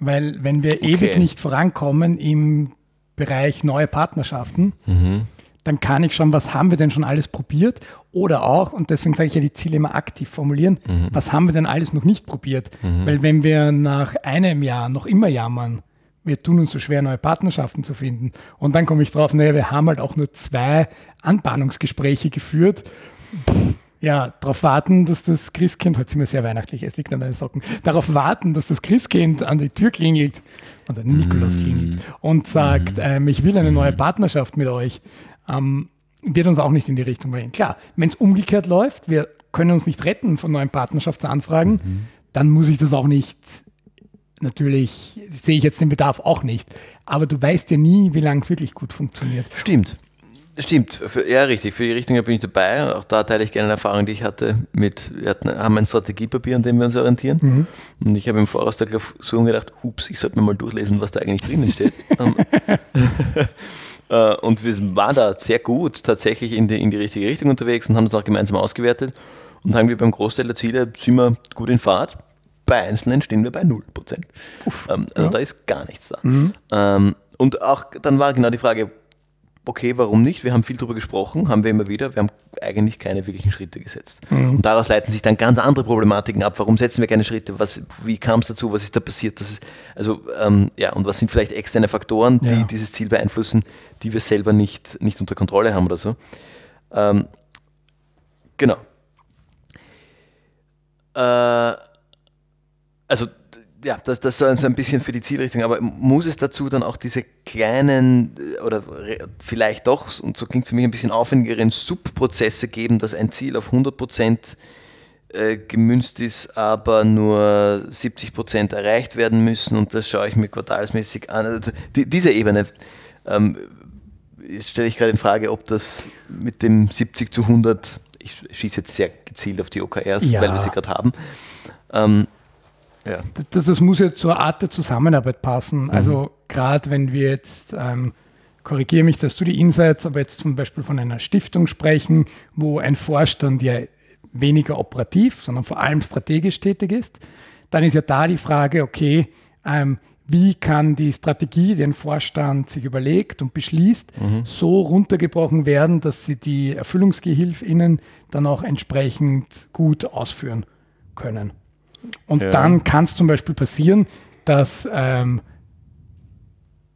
Weil wenn wir okay. ewig nicht vorankommen im Bereich neue Partnerschaften, mhm dann kann ich schon, was haben wir denn schon alles probiert? Oder auch, und deswegen sage ich ja die Ziele immer aktiv formulieren, mhm. was haben wir denn alles noch nicht probiert? Mhm. Weil wenn wir nach einem Jahr noch immer jammern, wir tun uns so schwer, neue Partnerschaften zu finden. Und dann komme ich drauf, naja, wir haben halt auch nur zwei Anbahnungsgespräche geführt. ja, darauf warten, dass das Christkind, heute sind wir sehr weihnachtlich, es liegt an deinen Socken, darauf warten, dass das Christkind an die Tür klingelt, und der Nikolaus klingelt, und sagt, ähm, ich will eine neue Partnerschaft mit euch, ähm, wird uns auch nicht in die Richtung bringen. Klar, wenn es umgekehrt läuft, wir können uns nicht retten von neuen Partnerschaftsanfragen, mhm. dann muss ich das auch nicht, natürlich sehe ich jetzt den Bedarf auch nicht, aber du weißt ja nie, wie lange es wirklich gut funktioniert. Stimmt. Stimmt, für, ja richtig, für die Richtung bin ich dabei. Auch da teile ich gerne eine Erfahrung, die ich hatte mit, wir hatten, haben ein Strategiepapier, an dem wir uns orientieren. Mhm. Und ich habe im Voraus der Klausur gedacht, hups, ich sollte mir mal durchlesen, was da eigentlich drinnen steht. [LAUGHS] Und wir waren da sehr gut tatsächlich in die, in die richtige Richtung unterwegs und haben uns auch gemeinsam ausgewertet. Und haben wir beim Großteil der Ziele sind wir gut in Fahrt. Bei Einzelnen stehen wir bei 0%. Uff, ähm, also ja. da ist gar nichts da. Mhm. Ähm, und auch dann war genau die Frage, okay, warum nicht? Wir haben viel darüber gesprochen, haben wir immer wieder. Wir haben eigentlich keine wirklichen Schritte gesetzt. Mhm. Und daraus leiten sich dann ganz andere Problematiken ab. Warum setzen wir keine Schritte? Was, wie kam es dazu? Was ist da passiert? Ist, also, ähm, ja, und was sind vielleicht externe Faktoren, die ja. dieses Ziel beeinflussen, die wir selber nicht, nicht unter Kontrolle haben oder so? Ähm, genau. Äh, also, ja, das, das ist so ein bisschen für die Zielrichtung, aber muss es dazu dann auch diese kleinen äh, oder vielleicht doch, und so klingt es für mich ein bisschen aufwendigeren Subprozesse geben, dass ein Ziel auf 100 Prozent äh, gemünzt ist, aber nur 70 Prozent erreicht werden müssen und das schaue ich mir quartalsmäßig an. Also die, diese Ebene ähm, stelle ich gerade in Frage, ob das mit dem 70 zu 100, ich schieße jetzt sehr gezielt auf die OKRs, ja. weil wir sie gerade haben, ähm, ja. Das, das, muss ja zur Art der Zusammenarbeit passen. Mhm. Also gerade wenn wir jetzt, ähm, korrigiere mich, dass du die Insights, aber jetzt zum Beispiel von einer Stiftung sprechen, wo ein Vorstand ja weniger operativ, sondern vor allem strategisch tätig ist, dann ist ja da die Frage, okay, ähm, wie kann die Strategie, die ein Vorstand sich überlegt und beschließt, mhm. so runtergebrochen werden, dass sie die ErfüllungsgehilfInnen dann auch entsprechend gut ausführen können. Und ja. dann kann es zum Beispiel passieren, dass, ähm,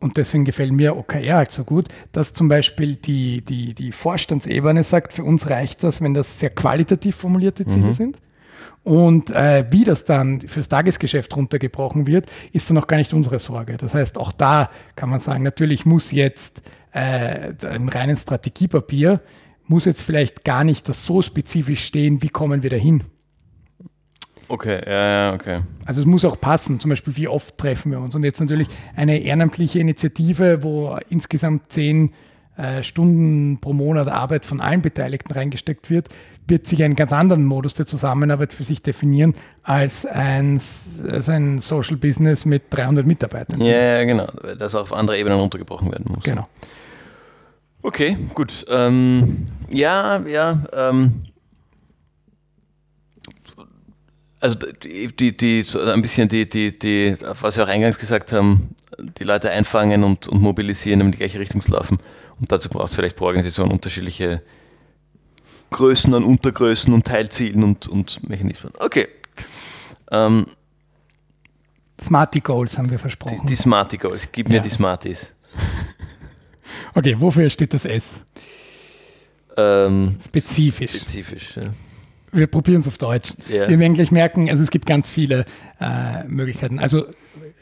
und deswegen gefällt mir OKR halt so gut, dass zum Beispiel die, die, die Vorstandsebene sagt, für uns reicht das, wenn das sehr qualitativ formulierte Ziele mhm. sind. Und äh, wie das dann fürs Tagesgeschäft runtergebrochen wird, ist dann noch gar nicht unsere Sorge. Das heißt, auch da kann man sagen, natürlich muss jetzt äh, im reinen Strategiepapier, muss jetzt vielleicht gar nicht das so spezifisch stehen, wie kommen wir dahin. Okay, ja, ja, okay. Also es muss auch passen, zum Beispiel, wie oft treffen wir uns. Und jetzt natürlich eine ehrenamtliche Initiative, wo insgesamt zehn äh, Stunden pro Monat Arbeit von allen Beteiligten reingesteckt wird, wird sich einen ganz anderen Modus der Zusammenarbeit für sich definieren als ein, als ein Social Business mit 300 Mitarbeitern. Ja, ja, genau, das auf andere Ebenen runtergebrochen werden muss. Genau. Okay, gut. Ähm, ja, ja. Ähm, also die, die, die so ein bisschen die, die, die, was wir auch eingangs gesagt haben, die Leute einfangen und, und mobilisieren, in die gleiche Richtung zu laufen. Und dazu braucht es vielleicht pro Organisation unterschiedliche Größen an Untergrößen und Teilzielen und, und Mechanismen. Okay. Ähm, Smarty Goals haben wir versprochen. Die, die Smarty Goals, gib mir ja. die Smarties. Okay, wofür steht das S? Ähm, spezifisch. Spezifisch, ja wir probieren es auf Deutsch. Yeah. Wir werden gleich merken, also es gibt ganz viele äh, Möglichkeiten. Also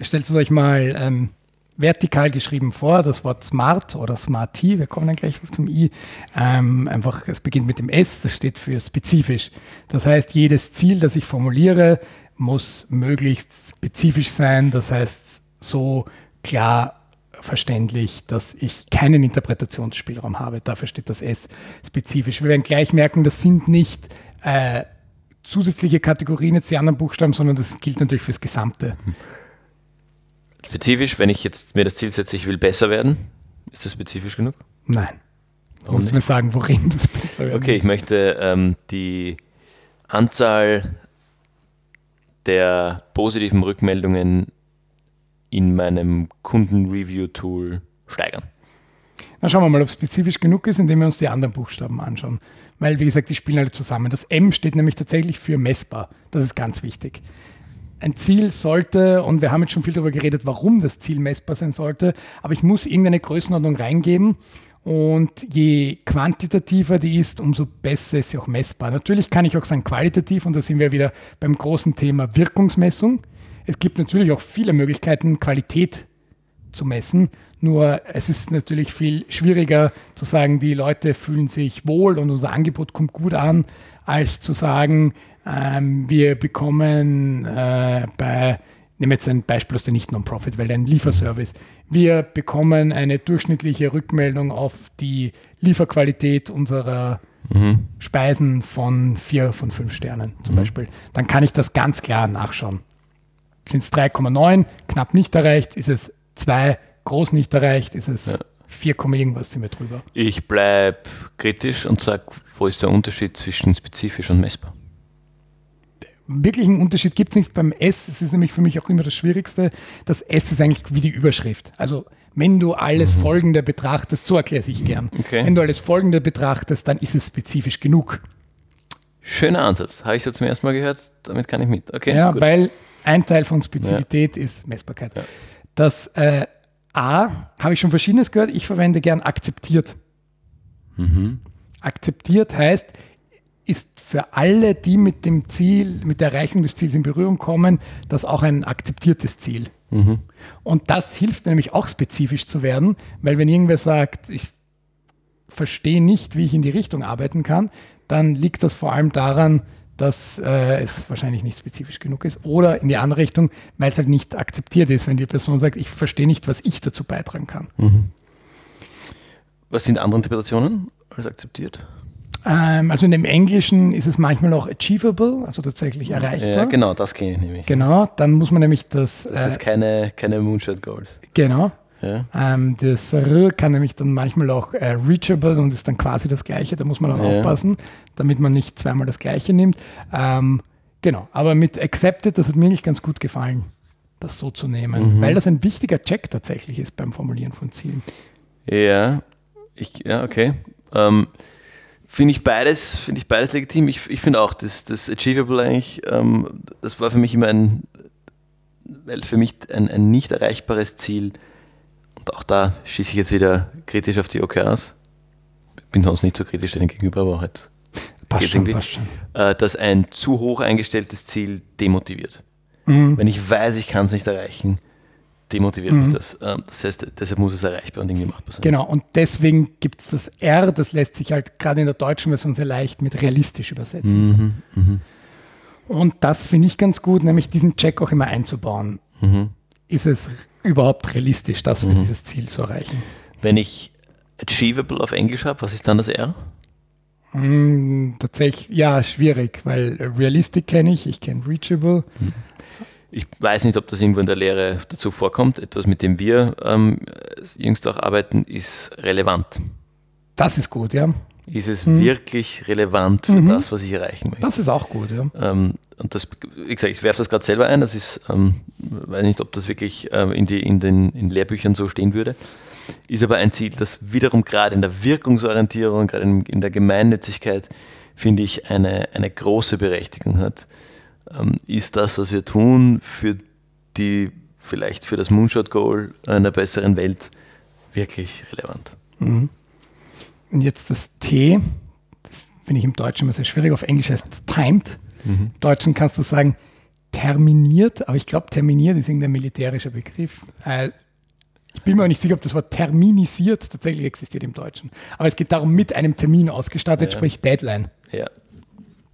stellt es euch mal ähm, vertikal geschrieben vor, das Wort Smart oder Smarty, wir kommen dann gleich zum I. Ähm, einfach, es beginnt mit dem S, das steht für spezifisch. Das heißt, jedes Ziel, das ich formuliere, muss möglichst spezifisch sein. Das heißt, so klar verständlich, dass ich keinen Interpretationsspielraum habe. Dafür steht das S spezifisch. Wir werden gleich merken, das sind nicht äh, zusätzliche Kategorien jetzt die anderen Buchstaben, sondern das gilt natürlich fürs Gesamte. Spezifisch, wenn ich jetzt mir das Ziel setze, ich will besser werden, ist das spezifisch genug? Nein. Du musst mir sagen, worin das besser werden Okay, ich möchte ähm, die Anzahl der positiven Rückmeldungen in meinem Kunden-Review-Tool steigern. Dann schauen wir mal, ob es spezifisch genug ist, indem wir uns die anderen Buchstaben anschauen. Weil, wie gesagt, die spielen alle zusammen. Das M steht nämlich tatsächlich für messbar. Das ist ganz wichtig. Ein Ziel sollte, und wir haben jetzt schon viel darüber geredet, warum das Ziel messbar sein sollte, aber ich muss irgendeine Größenordnung reingeben. Und je quantitativer die ist, umso besser ist sie auch messbar. Natürlich kann ich auch sagen qualitativ, und da sind wir wieder beim großen Thema Wirkungsmessung. Es gibt natürlich auch viele Möglichkeiten, Qualität zu messen. Nur es ist natürlich viel schwieriger zu sagen, die Leute fühlen sich wohl und unser Angebot kommt gut an, als zu sagen, ähm, wir bekommen äh, bei nehme jetzt ein Beispiel aus der Nicht-Non-Profit, weil ein Lieferservice. Wir bekommen eine durchschnittliche Rückmeldung auf die Lieferqualität unserer mhm. Speisen von vier von fünf Sternen zum mhm. Beispiel. Dann kann ich das ganz klar nachschauen. Sind es 3,9, knapp nicht erreicht, ist es 2, groß nicht erreicht, ist es ja. 4, irgendwas sind wir drüber. Ich bleibe kritisch und sage, wo ist der Unterschied zwischen spezifisch und messbar? wirklichen Unterschied gibt es nicht beim S. Das ist nämlich für mich auch immer das Schwierigste. Das S ist eigentlich wie die Überschrift. Also wenn du alles mhm. Folgende betrachtest, so erkläre ich gern. Okay. Wenn du alles Folgende betrachtest, dann ist es spezifisch genug. Schöner Ansatz. Habe ich so zum ersten Mal gehört, damit kann ich mit. Okay, ja, gut. weil ein Teil von Spezifität ja. ist Messbarkeit. Ja. Das äh, A habe ich schon verschiedenes gehört. Ich verwende gern akzeptiert. Mhm. Akzeptiert heißt, ist für alle, die mit dem Ziel, mit der Erreichung des Ziels in Berührung kommen, das auch ein akzeptiertes Ziel. Mhm. Und das hilft nämlich auch spezifisch zu werden, weil wenn irgendwer sagt, ich verstehe nicht, wie ich in die Richtung arbeiten kann, dann liegt das vor allem daran, dass äh, es wahrscheinlich nicht spezifisch genug ist oder in die andere Richtung, weil es halt nicht akzeptiert ist, wenn die Person sagt, ich verstehe nicht, was ich dazu beitragen kann. Mhm. Was sind andere Interpretationen als akzeptiert? Ähm, also in dem Englischen ist es manchmal auch achievable, also tatsächlich erreichbar. Ja, genau, das kenne ich nämlich. Genau, dann muss man nämlich das. Das äh, ist keine, keine Moonshot Goals. Genau. Ja. Ähm, das R kann nämlich dann manchmal auch äh, reachable und ist dann quasi das Gleiche. Da muss man auch ja. aufpassen, damit man nicht zweimal das Gleiche nimmt. Ähm, genau, aber mit accepted, das hat mir nicht ganz gut gefallen, das so zu nehmen, mhm. weil das ein wichtiger Check tatsächlich ist beim Formulieren von Zielen. Ja, ich, ja okay. Ähm, Finde ich beides, finde ich beides legitim. Ich, ich finde auch, das, das Achievable eigentlich, ähm, das war für mich immer ein, weil für mich ein, ein nicht erreichbares Ziel. Auch da schieße ich jetzt wieder kritisch auf die OKRs. Bin sonst nicht so kritisch denen gegenüber, aber halt. Passt schon, passt schon. Äh, dass ein zu hoch eingestelltes Ziel demotiviert. Mhm. Wenn ich weiß, ich kann es nicht erreichen, demotiviert mhm. mich das. Ähm, das heißt, deshalb muss es erreichbar und irgendwie machbar sein. Genau, und deswegen gibt es das R, das lässt sich halt gerade in der deutschen Version sehr leicht mit realistisch übersetzen. Mhm. Mhm. Und das finde ich ganz gut, nämlich diesen Check auch immer einzubauen. Mhm. Ist es überhaupt realistisch, das für mhm. dieses Ziel zu erreichen? Wenn ich achievable auf Englisch habe, was ist dann das R? Mm, tatsächlich, ja, schwierig, weil realistic kenne ich, ich kenne reachable. Mhm. Ich weiß nicht, ob das irgendwo in der Lehre dazu vorkommt. Etwas, mit dem wir ähm, jüngst auch arbeiten, ist relevant. Das ist gut, ja. Ist es mhm. wirklich relevant für mhm. das, was ich erreichen möchte? Das ist auch gut, ja. Ähm, und das, wie gesagt, ich werfe das gerade selber ein. Das ist, ähm, weiß nicht, ob das wirklich ähm, in, die, in den in Lehrbüchern so stehen würde. Ist aber ein Ziel, das wiederum gerade in der Wirkungsorientierung, gerade in, in der Gemeinnützigkeit, finde ich, eine, eine große Berechtigung hat ähm, ist das, was wir tun, für die, vielleicht für das Moonshot Goal einer besseren Welt wirklich relevant. Mhm. Und jetzt das T, das finde ich im Deutschen immer sehr schwierig, auf Englisch heißt es timed. Mhm. Im Deutschen kannst du sagen terminiert, aber ich glaube, terminiert ist irgendein militärischer Begriff. Äh, ich bin mir auch nicht sicher, ob das Wort terminisiert tatsächlich existiert im Deutschen. Aber es geht darum, mit einem Termin ausgestattet, ja. sprich Deadline. Ja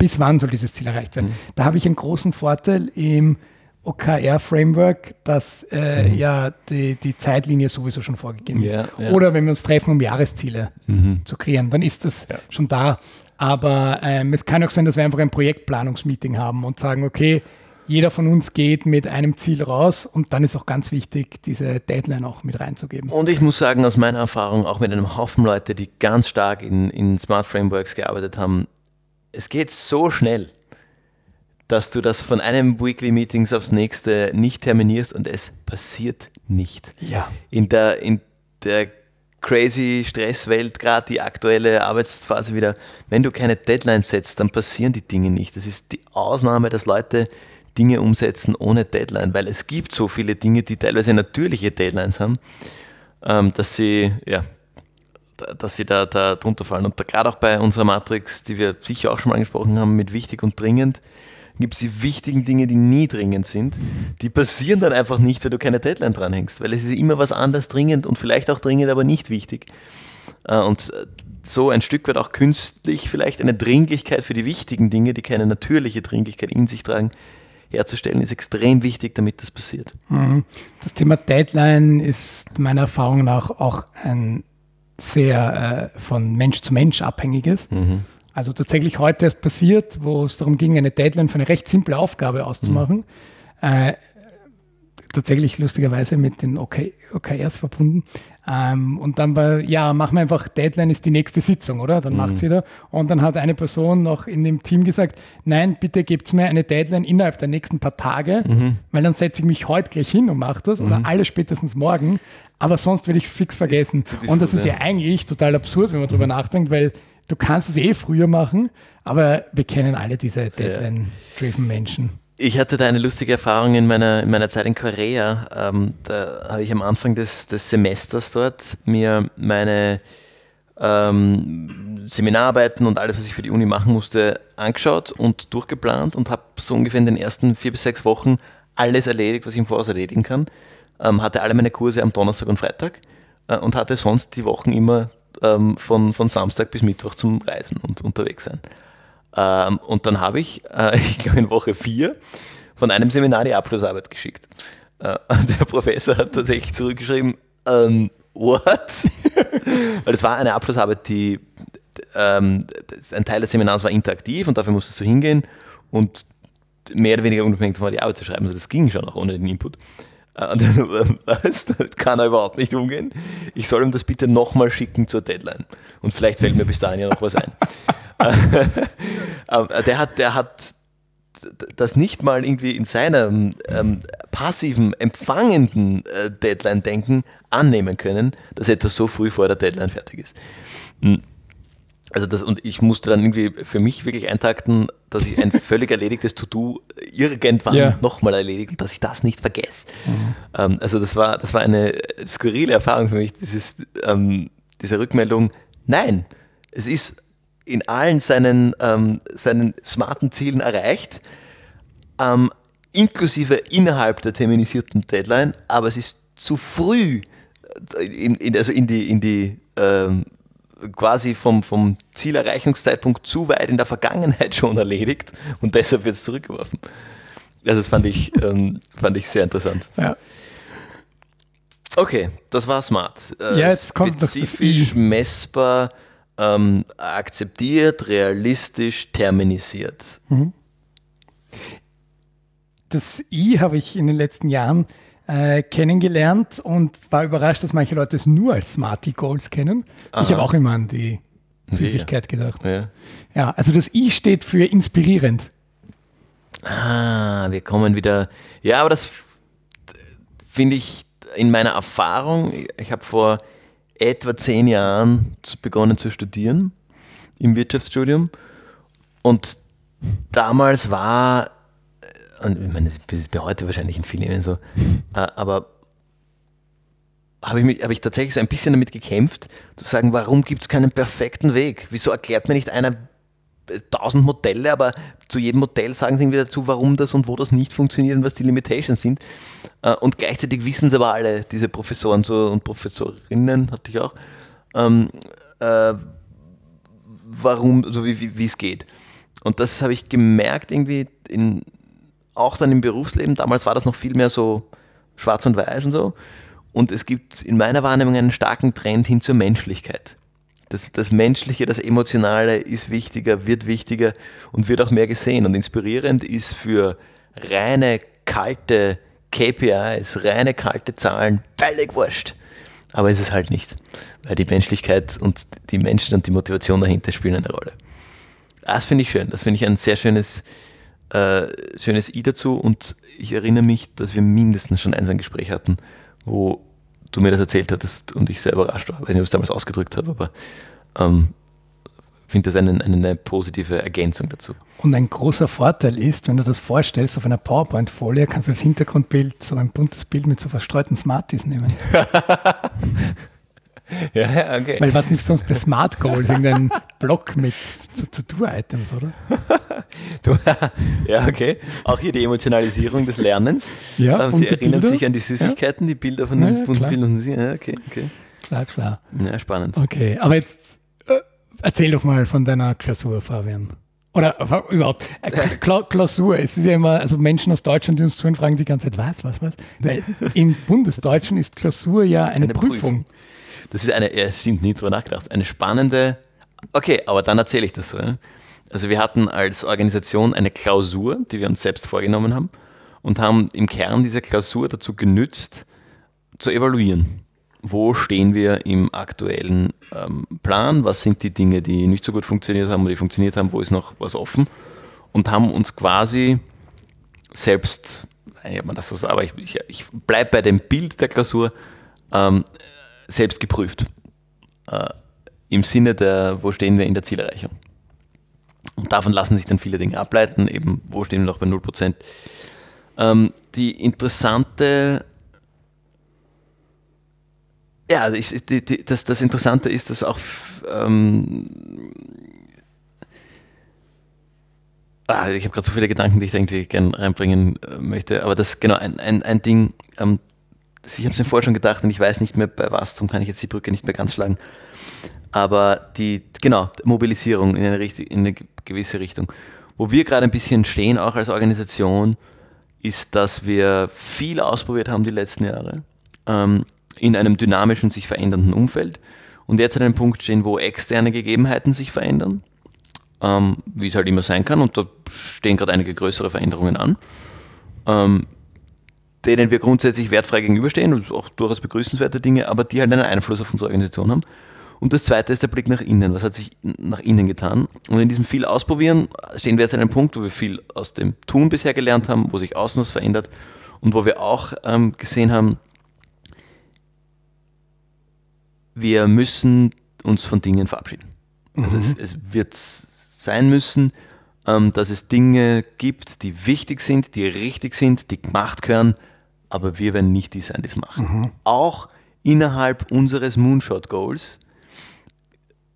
bis wann soll dieses Ziel erreicht werden. Mhm. Da habe ich einen großen Vorteil im OKR-Framework, dass äh, mhm. ja die, die Zeitlinie sowieso schon vorgegeben ist. Ja, ja. Oder wenn wir uns treffen, um Jahresziele mhm. zu kreieren, dann ist das ja. schon da. Aber ähm, es kann auch sein, dass wir einfach ein Projektplanungsmeeting haben und sagen, okay, jeder von uns geht mit einem Ziel raus und dann ist auch ganz wichtig, diese Deadline auch mit reinzugeben. Und ich muss sagen, aus meiner Erfahrung, auch mit einem Haufen Leute, die ganz stark in, in Smart Frameworks gearbeitet haben, es geht so schnell, dass du das von einem Weekly Meetings aufs nächste nicht terminierst und es passiert nicht. Ja. In der, in der crazy Stresswelt, gerade die aktuelle Arbeitsphase wieder, wenn du keine Deadline setzt, dann passieren die Dinge nicht. Das ist die Ausnahme, dass Leute Dinge umsetzen ohne Deadline, weil es gibt so viele Dinge, die teilweise natürliche Deadlines haben, ähm, dass sie, ja, dass sie da, da drunter fallen. Und gerade auch bei unserer Matrix, die wir sicher auch schon mal angesprochen haben, mit wichtig und dringend, gibt es die wichtigen Dinge, die nie dringend sind. Die passieren dann einfach nicht, weil du keine Deadline dranhängst, weil es ist immer was anderes dringend und vielleicht auch dringend, aber nicht wichtig. Äh, und so ein Stück weit auch künstlich vielleicht eine Dringlichkeit für die wichtigen Dinge, die keine natürliche Dringlichkeit in sich tragen, herzustellen, ist extrem wichtig, damit das passiert. Mhm. Das Thema Deadline ist meiner Erfahrung nach auch ein sehr äh, von Mensch zu Mensch abhängiges. Mhm. Also tatsächlich heute erst passiert, wo es darum ging, eine Deadline für eine recht simple Aufgabe auszumachen. Mhm. Äh, tatsächlich lustigerweise mit den OK, OKRs verbunden. Ähm, und dann war, ja, machen wir einfach, Deadline ist die nächste Sitzung, oder? Dann mhm. macht sie da. Und dann hat eine Person noch in dem Team gesagt, nein, bitte gebt mir eine Deadline innerhalb der nächsten paar Tage, mhm. weil dann setze ich mich heute gleich hin und mache das mhm. oder alle spätestens morgen. Aber sonst werde ich es fix vergessen. Und das ist ja eigentlich total absurd, wenn man darüber nachdenkt, weil du kannst es eh früher machen, aber wir kennen alle diese Deadline-driven Menschen. Ich hatte da eine lustige Erfahrung in meiner, in meiner Zeit in Korea. Ähm, da habe ich am Anfang des, des Semesters dort mir meine ähm, Seminararbeiten und alles, was ich für die Uni machen musste, angeschaut und durchgeplant und habe so ungefähr in den ersten vier bis sechs Wochen alles erledigt, was ich im Voraus erledigen kann. Ähm, hatte alle meine Kurse am Donnerstag und Freitag äh, und hatte sonst die Wochen immer ähm, von, von Samstag bis Mittwoch zum Reisen und unterwegs sein. Ähm, und dann habe ich, äh, [LAUGHS] ich glaube in Woche vier, von einem Seminar die Abschlussarbeit geschickt. Äh, [LAUGHS] der Professor hat tatsächlich zurückgeschrieben, ähm, what? [LAUGHS] Weil es war eine Abschlussarbeit, die, ähm, ein Teil des Seminars war interaktiv und dafür musstest du hingehen und mehr oder weniger unabhängig davon die Arbeit zu schreiben. Also das ging schon auch ohne den Input. Äh, [LAUGHS] das kann er überhaupt nicht umgehen. Ich soll ihm das bitte nochmal schicken zur Deadline. Und vielleicht fällt mir bis dahin ja noch was ein. [LAUGHS] Äh, der, hat, der hat das nicht mal irgendwie in seinem ähm, passiven, empfangenden äh, Deadline-Denken annehmen können, dass etwas so früh vor der Deadline fertig ist. Hm. Also das, und ich musste dann irgendwie für mich wirklich eintakten, dass ich ein völlig erledigtes To-Do irgendwann ja. nochmal erledigt und dass ich das nicht vergesse. Mhm. Ähm, also das war, das war eine skurrile Erfahrung für mich, dieses, ähm, diese Rückmeldung, nein, es ist in allen seinen, ähm, seinen smarten Zielen erreicht, ähm, inklusive innerhalb der terminisierten Deadline, aber es ist zu früh in, in, also in die, in die ähm, quasi vom, vom Zielerreichungszeitpunkt zu weit in der Vergangenheit [LAUGHS] schon erledigt und deshalb wird es zurückgeworfen. Also das fand ich, [LAUGHS] ähm, fand ich sehr interessant. Ja. Okay, das war smart. Äh, ja, jetzt kommt Spezifisch, messbar, ähm, akzeptiert, realistisch, terminisiert. Mhm. Das I habe ich in den letzten Jahren äh, kennengelernt und war überrascht, dass manche Leute es nur als Smarty Goals kennen. Aha. Ich habe auch immer an die Süßigkeit gedacht. Ja. ja, also das I steht für inspirierend. Ah, wir kommen wieder. Ja, aber das finde ich in meiner Erfahrung. Ich habe vor etwa zehn Jahren begonnen zu studieren im Wirtschaftsstudium und damals war und ich meine, das ist bei heute wahrscheinlich in vielen so, [LAUGHS] äh, aber habe ich, mich, habe ich tatsächlich so ein bisschen damit gekämpft, zu sagen, warum gibt es keinen perfekten Weg? Wieso erklärt mir nicht einer äh, tausend Modelle, aber zu jedem Modell sagen sie irgendwie dazu, warum das und wo das nicht funktioniert und was die Limitations sind. Äh, und gleichzeitig wissen es aber alle, diese Professoren so, und Professorinnen, hatte ich auch, ähm, äh, warum, also wie, wie es geht. Und das habe ich gemerkt irgendwie in, auch dann im Berufsleben, damals war das noch viel mehr so schwarz und weiß und so. Und es gibt in meiner Wahrnehmung einen starken Trend hin zur Menschlichkeit. Das, das Menschliche, das Emotionale ist wichtiger, wird wichtiger und wird auch mehr gesehen. Und inspirierend ist für reine, kalte KPIs, reine, kalte Zahlen völlig wurscht. Aber es ist halt nicht, weil die Menschlichkeit und die Menschen und die Motivation dahinter spielen eine Rolle. Das finde ich schön. Das finde ich ein sehr schönes äh, schönes I dazu und ich erinnere mich, dass wir mindestens schon ein so ein Gespräch hatten, wo du mir das erzählt hattest und ich sehr überrascht war. Ich weiß nicht, ob ich es damals ausgedrückt habe, aber ähm, finde das eine, eine positive Ergänzung dazu. Und ein großer Vorteil ist, wenn du das vorstellst auf einer PowerPoint-Folie, kannst du als Hintergrundbild so ein buntes Bild mit so verstreuten Smarties nehmen. [LAUGHS] [LAUGHS] ja, ja, okay. Weil was nimmst du sonst bei Smart Goals? Irgendein Block mit To-Do-Items, oder? [LAUGHS] du, ja, okay. Auch hier die Emotionalisierung des Lernens. Ja, ähm, Sie erinnern Bilder? sich an die Süßigkeiten, ja. die Bilder von den ja, bunten Bildern. Ja, okay, okay. Klar, klar. Ja, spannend. Okay, aber jetzt äh, erzähl doch mal von deiner Klausur, Fabian. Oder überhaupt, äh, [LAUGHS] Klausur, es ist ja immer, also Menschen aus Deutschland, die uns zuhören, fragen die ganze Zeit, was, was, was? Weil im Bundesdeutschen ist Klausur ja eine, eine Prüfung. Prüfung. Das ist eine, ja, stimmt, nie drüber nachgedacht, eine spannende, okay, aber dann erzähle ich das so. Also wir hatten als Organisation eine Klausur, die wir uns selbst vorgenommen haben und haben im Kern diese Klausur dazu genützt, zu evaluieren. Wo stehen wir im aktuellen ähm, Plan, was sind die Dinge, die nicht so gut funktioniert haben oder die funktioniert haben, wo ist noch was offen? Und haben uns quasi selbst, ja, man das so aber ich, ich, ich bleibe bei dem Bild der Klausur, ähm, selbst geprüft. Äh, Im Sinne der, wo stehen wir in der Zielerreichung. Und davon lassen sich dann viele Dinge ableiten, eben wo stehen wir noch bei 0%. Ähm, die interessante ja, also ich, die, die, das, das Interessante ist, dass auch ähm, ah, ich habe gerade so viele Gedanken, die ich irgendwie gerne reinbringen äh, möchte, aber das genau ein, ein, ein Ding, ähm, ich habe es mir vorher schon gedacht und ich weiß nicht mehr bei was, darum kann ich jetzt die Brücke nicht mehr ganz schlagen. Aber die, genau, Mobilisierung in eine, richtig, in eine gewisse Richtung. Wo wir gerade ein bisschen stehen, auch als Organisation, ist, dass wir viel ausprobiert haben die letzten Jahre. Ähm, in einem dynamischen, sich verändernden Umfeld und jetzt an einem Punkt stehen, wo externe Gegebenheiten sich verändern, ähm, wie es halt immer sein kann, und da stehen gerade einige größere Veränderungen an, ähm, denen wir grundsätzlich wertfrei gegenüberstehen und auch durchaus begrüßenswerte Dinge, aber die halt einen Einfluss auf unsere Organisation haben. Und das zweite ist der Blick nach innen. Was hat sich nach innen getan? Und in diesem viel Ausprobieren stehen wir jetzt an einem Punkt, wo wir viel aus dem Tun bisher gelernt haben, wo sich außen was verändert und wo wir auch ähm, gesehen haben, wir müssen uns von Dingen verabschieden. Also mhm. es, es, wird sein müssen, ähm, dass es Dinge gibt, die wichtig sind, die richtig sind, die gemacht gehören, aber wir werden nicht die sein, die es machen. Mhm. Auch innerhalb unseres Moonshot Goals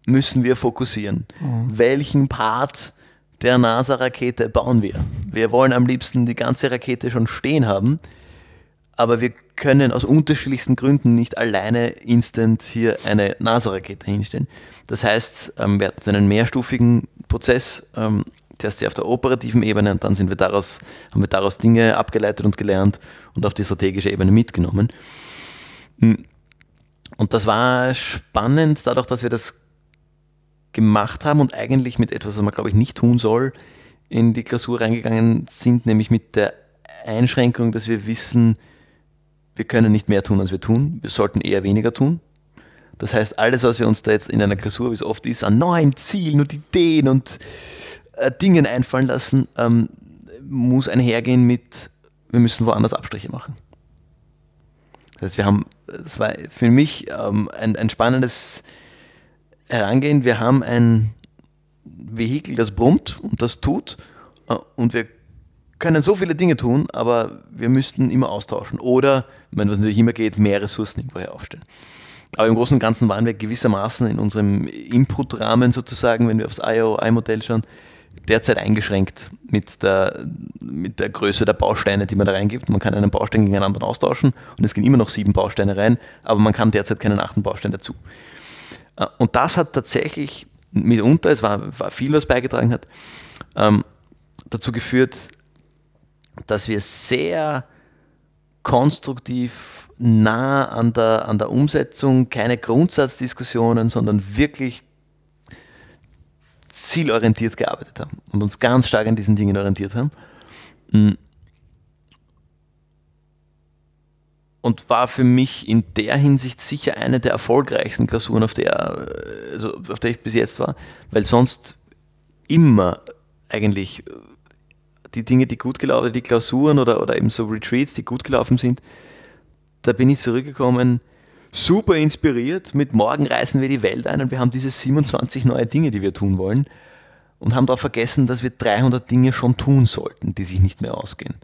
müssen wir fokussieren. Mhm. Welchen Part der NASA-Rakete bauen wir? Wir wollen am liebsten die ganze Rakete schon stehen haben aber wir können aus unterschiedlichsten Gründen nicht alleine instant hier eine NASA-Rakete hinstellen. Das heißt, ähm, wir hatten einen mehrstufigen Prozess, zuerst auf der operativen Ebene und dann sind wir daraus, haben wir daraus Dinge abgeleitet und gelernt und auf die strategische Ebene mitgenommen. Hm. Und das war spannend, dadurch, dass wir das gemacht haben und eigentlich mit etwas, was man, glaube ich, nicht tun soll, in die Klausur reingegangen sind, nämlich mit der Einschränkung, dass wir wissen, wir können nicht mehr tun, als wir tun. Wir sollten eher weniger tun. Das heißt, alles, was wir uns da jetzt in einer Klausur, wie es oft ist, an neuen Zielen und Ideen und äh, Dingen einfallen lassen, ähm, muss einhergehen mit, wir müssen woanders Abstriche machen. Das heißt, wir haben, das war für mich ähm, ein, ein spannendes Herangehen. Wir haben ein Vehikel, das brummt und das tut äh, und wir können so viele Dinge tun, aber wir müssten immer austauschen. Oder, wenn was natürlich immer geht, mehr Ressourcen irgendwoher aufstellen. Aber im Großen und Ganzen waren wir gewissermaßen in unserem Input-Rahmen sozusagen, wenn wir aufs IOI-Modell schauen, derzeit eingeschränkt mit der, mit der Größe der Bausteine, die man da reingibt. Man kann einen Baustein gegen einen anderen austauschen und es gehen immer noch sieben Bausteine rein, aber man kann derzeit keinen achten Baustein dazu. Äh, und das hat tatsächlich mitunter, es war, war viel, was beigetragen hat, ähm, dazu geführt, dass wir sehr konstruktiv nah an der, an der Umsetzung, keine Grundsatzdiskussionen, sondern wirklich zielorientiert gearbeitet haben und uns ganz stark an diesen Dingen orientiert haben. Mm. Und war für mich in der Hinsicht sicher eine der erfolgreichsten Klausuren, auf der, also auf der ich bis jetzt war, weil sonst immer eigentlich die Dinge, die gut gelaufen sind, die Klausuren oder, oder eben so Retreats, die gut gelaufen sind, da bin ich zurückgekommen, super inspiriert, mit morgen reißen wir die Welt ein und wir haben diese 27 neue Dinge, die wir tun wollen und haben darauf vergessen, dass wir 300 Dinge schon tun sollten, die sich nicht mehr ausgehen.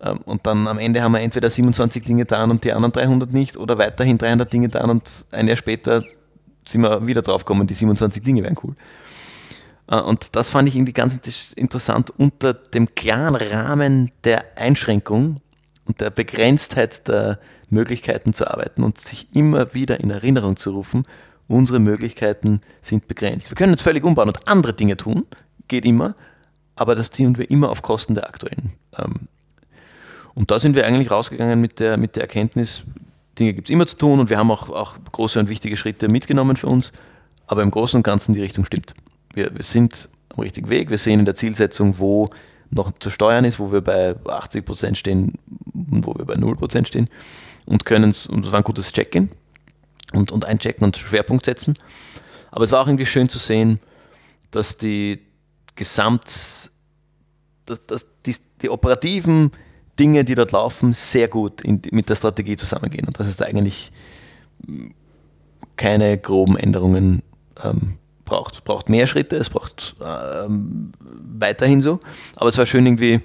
Ähm, und dann am Ende haben wir entweder 27 Dinge getan und die anderen 300 nicht oder weiterhin 300 Dinge getan und ein Jahr später sind wir wieder drauf gekommen, die 27 Dinge wären cool. Äh, und das fand ich irgendwie ganz interessant unter dem klaren Rahmen der Einschränkung und der Begrenztheit der Möglichkeiten zu arbeiten und sich immer wieder in Erinnerung zu rufen, unsere Möglichkeiten sind begrenzt. Wir können uns völlig umbauen und andere Dinge tun, geht immer, aber das tun wir immer auf Kosten der aktuellen. Ähm, und da sind wir eigentlich rausgegangen mit der, mit der Erkenntnis, Dinge gibt es immer zu tun und wir haben auch, auch große und wichtige Schritte mitgenommen für uns, aber im Großen und Ganzen die Richtung stimmt. Wir, wir sind am richtigen Weg, wir sehen in der Zielsetzung, wo noch zu steuern ist, wo wir bei 80 Prozent stehen und wo wir bei 0 Prozent stehen und können es, und das war ein gutes Check-in und, und einchecken und Schwerpunkt setzen. Aber es war auch irgendwie schön zu sehen, dass die Gesamt, dass, dass die, die operativen Dinge, die dort laufen, sehr gut in, mit der Strategie zusammengehen und dass es da eigentlich keine groben Änderungen ähm, braucht. Es braucht mehr Schritte, es braucht ähm, weiterhin so, aber es war schön irgendwie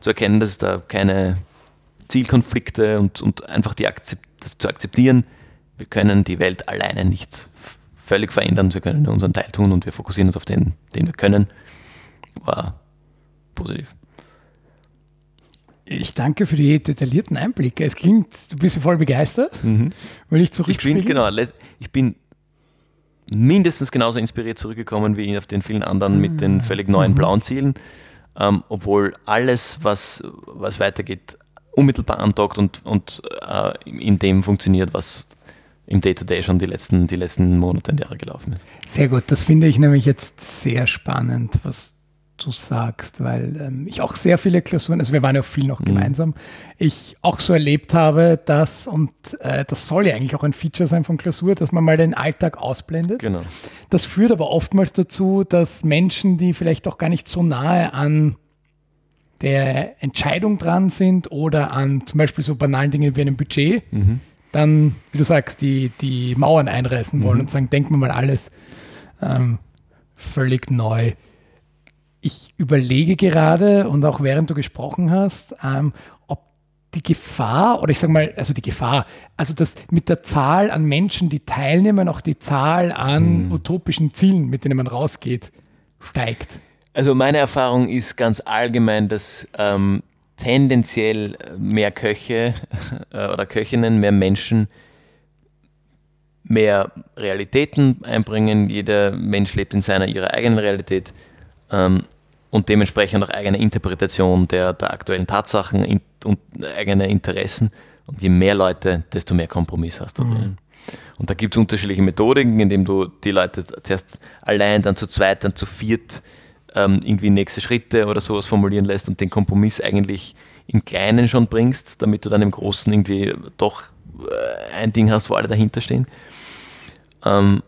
zu erkennen, dass es da keine Zielkonflikte und, und einfach die Akzept, das zu akzeptieren, wir können die Welt alleine nicht völlig verändern, wir können nur unseren Teil tun und wir fokussieren uns auf den, den wir können, war positiv. Ich danke für die detaillierten Einblicke. Es klingt, du bist voll begeistert, mhm. weil ich zurückspiele. Ich bin, genau, ich bin mindestens genauso inspiriert zurückgekommen wie auf den vielen anderen mit den ah. völlig neuen mhm. blauen Zielen, ähm, obwohl alles, was, was weitergeht, unmittelbar andockt und, und äh, in dem funktioniert, was im Day-to-Day -Day schon die letzten, die letzten Monate und Jahre gelaufen ist. Sehr gut, das finde ich nämlich jetzt sehr spannend, was du sagst, weil ähm, ich auch sehr viele Klausuren, also wir waren ja viel noch mhm. gemeinsam, ich auch so erlebt habe, dass, und äh, das soll ja eigentlich auch ein Feature sein von Klausur, dass man mal den Alltag ausblendet. Genau. Das führt aber oftmals dazu, dass Menschen, die vielleicht auch gar nicht so nahe an der Entscheidung dran sind oder an zum Beispiel so banalen Dingen wie einem Budget, mhm. dann, wie du sagst, die, die Mauern einreißen wollen mhm. und sagen, denken wir mal alles ähm, völlig neu ich überlege gerade und auch während du gesprochen hast, ähm, ob die Gefahr, oder ich sage mal, also die Gefahr, also das mit der Zahl an Menschen, die teilnehmen, auch die Zahl an mhm. utopischen Zielen, mit denen man rausgeht, steigt. Also meine Erfahrung ist ganz allgemein, dass ähm, tendenziell mehr Köche äh, oder Köchinnen, mehr Menschen mehr Realitäten einbringen. Jeder Mensch lebt in seiner ihrer eigenen Realität. Ähm, und dementsprechend auch eigene Interpretation der, der aktuellen Tatsachen in, und eigene Interessen. Und je mehr Leute, desto mehr Kompromiss hast du mhm. drin. Und da gibt es unterschiedliche Methodiken, indem du die Leute zuerst allein, dann zu zweit, dann zu viert ähm, irgendwie nächste Schritte oder sowas formulieren lässt und den Kompromiss eigentlich im Kleinen schon bringst, damit du dann im Großen irgendwie doch äh, ein Ding hast, wo alle dahinter stehen. Ähm,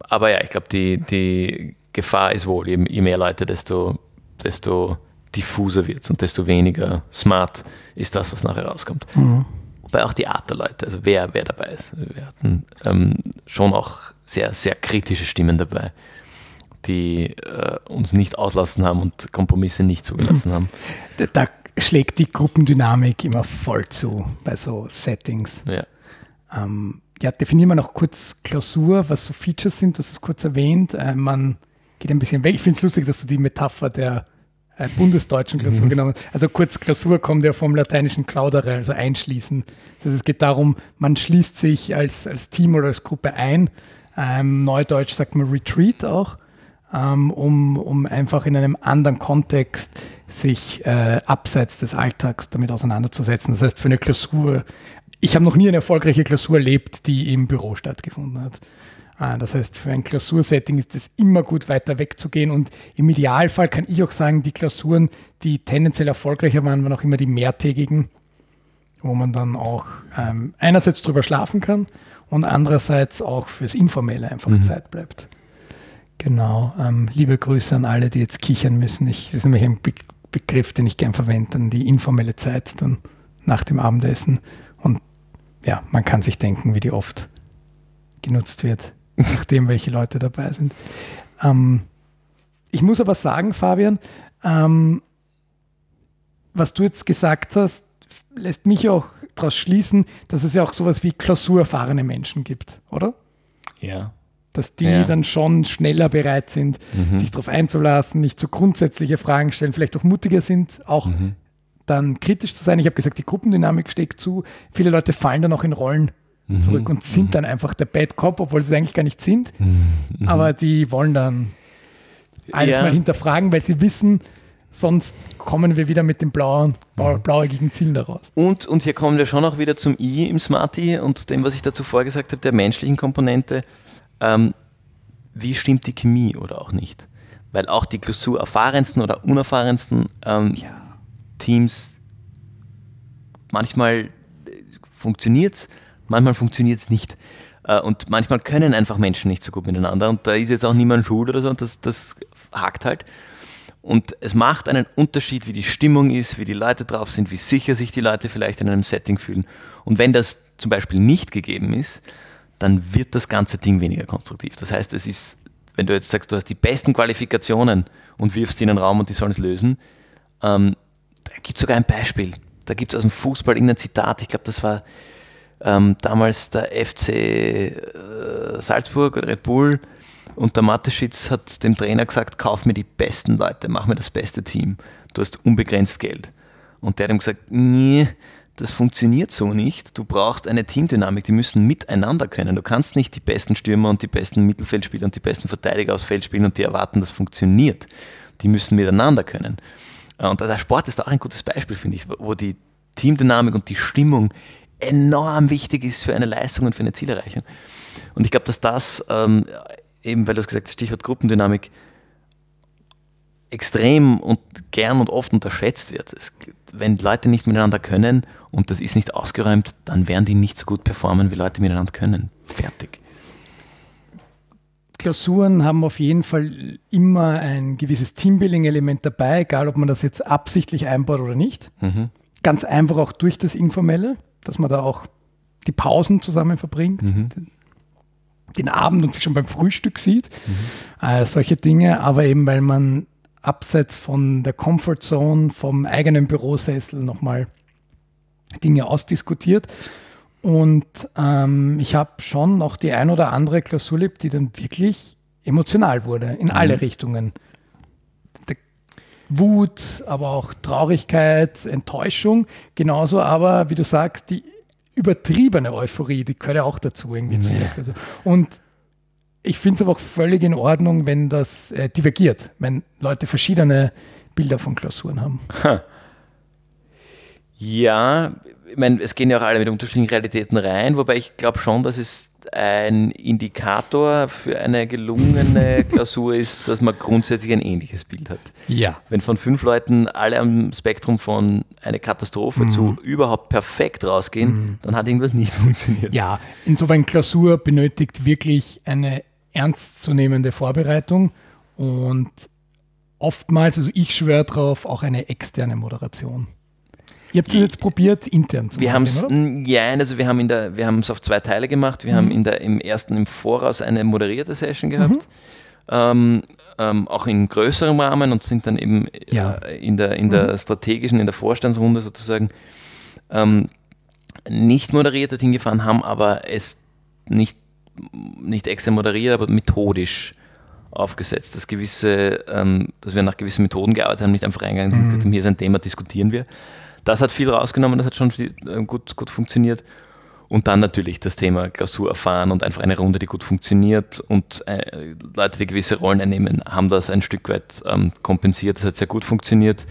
aber ja, ich glaube, die, die Gefahr ist wohl, je, je mehr Leute, desto, desto diffuser wird es und desto weniger smart ist das, was nachher rauskommt. Mhm. Wobei auch die Art der Leute, also wer, wer dabei ist. Wir hatten ähm, schon auch sehr, sehr kritische Stimmen dabei, die äh, uns nicht auslassen haben und Kompromisse nicht zugelassen [LAUGHS] haben. Da, schlägt die Gruppendynamik immer voll zu bei so Settings. Ja. Ähm, ja, definieren wir noch kurz Klausur, was so Features sind, hast es kurz erwähnt. Äh, man geht ein bisschen weg. Ich finde es lustig, dass du die Metapher der äh, bundesdeutschen Klausur mhm. genommen hast. Also kurz Klausur kommt ja vom lateinischen claudere, also einschließen. Das heißt, es geht darum, man schließt sich als, als Team oder als Gruppe ein. Ähm, Neudeutsch sagt man Retreat auch, ähm, um, um einfach in einem anderen Kontext sich äh, abseits des Alltags damit auseinanderzusetzen. Das heißt, für eine Klausur, ich habe noch nie eine erfolgreiche Klausur erlebt, die im Büro stattgefunden hat. Ah, das heißt, für ein Klausursetting ist es immer gut, weiter wegzugehen. Und im Idealfall kann ich auch sagen, die Klausuren, die tendenziell erfolgreicher waren, waren auch immer die mehrtägigen, wo man dann auch ähm, einerseits drüber schlafen kann und andererseits auch fürs Informelle einfach mhm. Zeit bleibt. Genau. Ähm, liebe Grüße an alle, die jetzt kichern müssen. Ich, das ist nämlich ein Be Begriff, den ich gern verwende, dann die informelle Zeit dann nach dem Abendessen. Und ja, man kann sich denken, wie die oft genutzt wird [LAUGHS] nachdem welche Leute dabei sind. Ähm, ich muss aber sagen, Fabian, ähm, was du jetzt gesagt hast, lässt mich auch daraus schließen, dass es ja auch sowas wie klausurerfahrene Menschen gibt, oder? Ja. Dass die Ja. dann schon schneller bereit sind, Mhm. sich darauf einzulassen, nicht so grundsätzliche Fragen stellen, vielleicht auch mutiger sind, auch Mhm. dann kritisch zu sein. Ich habe gesagt, die Gruppendynamik steckt zu. Viele Leute fallen dann auch in Rollen Mhm. zurück und sind dann einfach der Bad Cop, obwohl sie es eigentlich gar nicht sind. Mhm. Aber die wollen dann alles Ja. mal hinterfragen, weil sie wissen, sonst kommen wir wieder mit den blauen, blau- Mhm. blauäugigen Zielen daraus. Und, und hier kommen wir schon auch wieder zum I im Smarty und dem, was ich dazu vorgesagt habe, der menschlichen Komponente. Ähm, wie stimmt die Chemie oder auch nicht? Weil auch die klausurerfahrensten oder unerfahrensten ähm, Teams, manchmal funktioniert es, manchmal funktioniert es nicht. Äh, und manchmal können einfach Menschen nicht so gut miteinander. Und da ist jetzt auch niemand schuld oder so und das, das hakt halt. Und es macht einen Unterschied, wie die Stimmung ist, wie die Leute drauf sind, wie sicher sich die Leute vielleicht in einem Setting fühlen. Und wenn das zum Beispiel nicht gegeben ist, dann wird das ganze Ding weniger konstruktiv. Das heißt, es ist, wenn du jetzt sagst, du hast die besten Qualifikationen und wirfst sie in den Raum und die sollen es lösen, ähm, da gibt es sogar ein Beispiel. Da gibt es aus dem Fußball irgendein Zitat, ich glaube, das war ähm, damals der FC äh, Salzburg oder Red Bull und der Mateschitz hat dem Trainer gesagt, kauf mir die besten Leute, mach mir das beste Team. Du hast unbegrenzt Geld. Und der hat ihm gesagt, nee, das funktioniert so nicht. Du brauchst eine Teamdynamik, die müssen miteinander können. Du kannst nicht die besten Stürmer und die besten Mittelfeldspieler und die besten Verteidiger aufs Feld spielen und die erwarten, das funktioniert. Die müssen miteinander können. Äh, Und der Sport ist auch ein gutes Beispiel, finde ich, wo die Teamdynamik und die Stimmung enorm wichtig ist für eine Leistung und für eine Zielerreichung. Und ich glaube, dass das, ähm, eben weil du es gesagt hast, Stichwort Gruppendynamik, extrem und gern und oft unterschätzt wird. Es, wenn Leute nicht miteinander können und das ist nicht ausgeräumt, dann werden die nicht so gut performen, wie Leute miteinander können. Fertig. Klausuren haben auf jeden Fall immer ein gewisses Teambuilding-Element dabei, egal ob man das jetzt absichtlich einbaut oder nicht. Mhm. Ganz einfach auch durch das Informelle, dass man da auch die Pausen zusammen verbringt, den, den Abend und sich schon beim Frühstück sieht, äh, solche Dinge, aber eben weil man abseits von der Comfortzone, vom eigenen Bürosessel nochmal Dinge ausdiskutiert. Und ähm, ich habe schon noch die ein oder andere Klausur erlebt, die dann wirklich emotional wurde, in alle Richtungen. Wut, aber auch Traurigkeit, Enttäuschung, genauso aber, wie du sagst, die übertriebene Euphorie, die gehört ja auch dazu irgendwie der Klausur. Und ich finde es aber auch völlig in Ordnung, wenn das äh, divergiert, wenn Leute verschiedene Bilder von Klausuren haben. Ja, ich meine, es gehen ja auch alle mit unterschiedlichen Realitäten rein, wobei ich glaube schon, dass es ein Indikator für eine gelungene [LAUGHS] Klausur ist, dass man grundsätzlich ein ähnliches Bild hat. Ja. Wenn von fünf Leuten alle am Spektrum von eine Katastrophe zu überhaupt perfekt rausgehen, dann hat irgendwas nicht [LAUGHS] funktioniert. Ja, insofern Klausur benötigt wirklich eine ernstzunehmende Vorbereitung und oftmals, also ich schwöre drauf, auch eine externe Moderation. Ihr habt es jetzt probiert, intern zu Wir oder? ja, also wir haben in der, wir haben es auf zwei Teile gemacht. Wir haben in der, im ersten im Voraus eine moderierte Session gehabt, ähm, ähm, auch in größerem Rahmen und sind dann eben Ja. äh, in der, in der strategischen, in der Vorstandsrunde sozusagen ähm, nicht moderiert dorthin gefahren, haben aber es nicht, nicht extra moderiert, aber methodisch aufgesetzt, dass gewisse, ähm, dass wir nach gewissen Methoden gearbeitet haben, nicht einfach reingegangen sind, gesagt haben, hier ist ein Thema, diskutieren wir. Das hat viel rausgenommen, das hat schon äh, gut, gut funktioniert. Und dann natürlich das Thema Klausur erfahren und einfach eine Runde, die gut funktioniert und äh, Leute, die gewisse Rollen einnehmen, haben das ein Stück weit ähm, kompensiert. Das hat sehr gut funktioniert.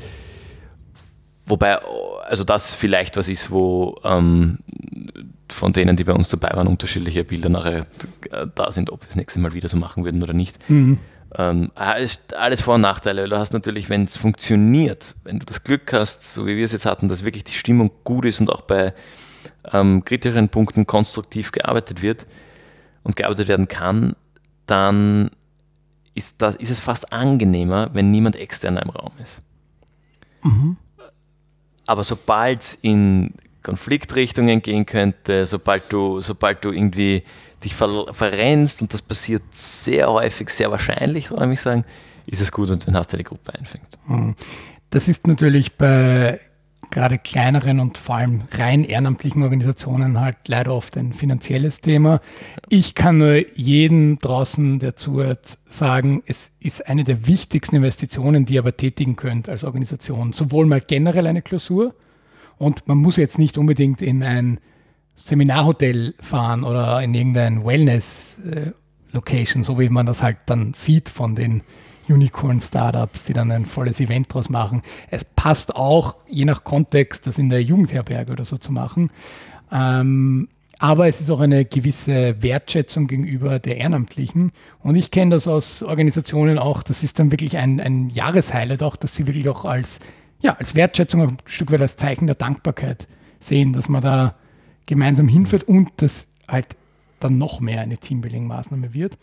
Wobei, also das vielleicht was ist, wo ähm, von denen, die bei uns dabei waren, unterschiedliche Bilder nachher äh, da sind, ob wir das nächste Mal wieder so machen würden oder nicht. Ähm, alles, alles Vor- und Nachteile. Du hast natürlich, wenn es funktioniert, wenn du das Glück hast, so wie wir es jetzt hatten, dass wirklich die Stimmung gut ist und auch bei ähm, kritischeren Punkten konstruktiv gearbeitet wird und gearbeitet werden kann, dann ist, das, ist es fast angenehmer, wenn niemand externer im Raum ist. Aber sobald es in Konfliktrichtungen gehen könnte, sobald du, sobald du irgendwie dich ver verrennst, und das passiert sehr häufig, sehr wahrscheinlich, soll ich sagen, ist es gut, und wenn hast du die Gruppe einfängt. Das ist natürlich bei gerade kleineren und vor allem rein ehrenamtlichen Organisationen halt leider oft ein finanzielles Thema. Ich kann nur jedem draußen, der zuhört, sagen, es ist eine der wichtigsten Investitionen, die ihr aber tätigen könnt als Organisation. Sowohl mal generell eine Klausur und man muss jetzt nicht unbedingt in ein Seminarhotel fahren oder in irgendein Wellness-Location, so wie man das halt dann sieht von den Unicorn-Startups, die dann ein volles Event draus machen. Es passt auch, je nach Kontext, das in der Jugendherberge oder so zu machen. Ähm, aber es ist auch eine gewisse Wertschätzung gegenüber der Ehrenamtlichen. Und ich kenne das aus Organisationen auch, das ist dann wirklich ein, ein Jahreshighlight auch, dass sie wirklich auch als, ja, als Wertschätzung, ein Stück weit als Zeichen der Dankbarkeit sehen, dass man da gemeinsam hinführt und das halt dann noch mehr eine Teambuilding-Maßnahme wird.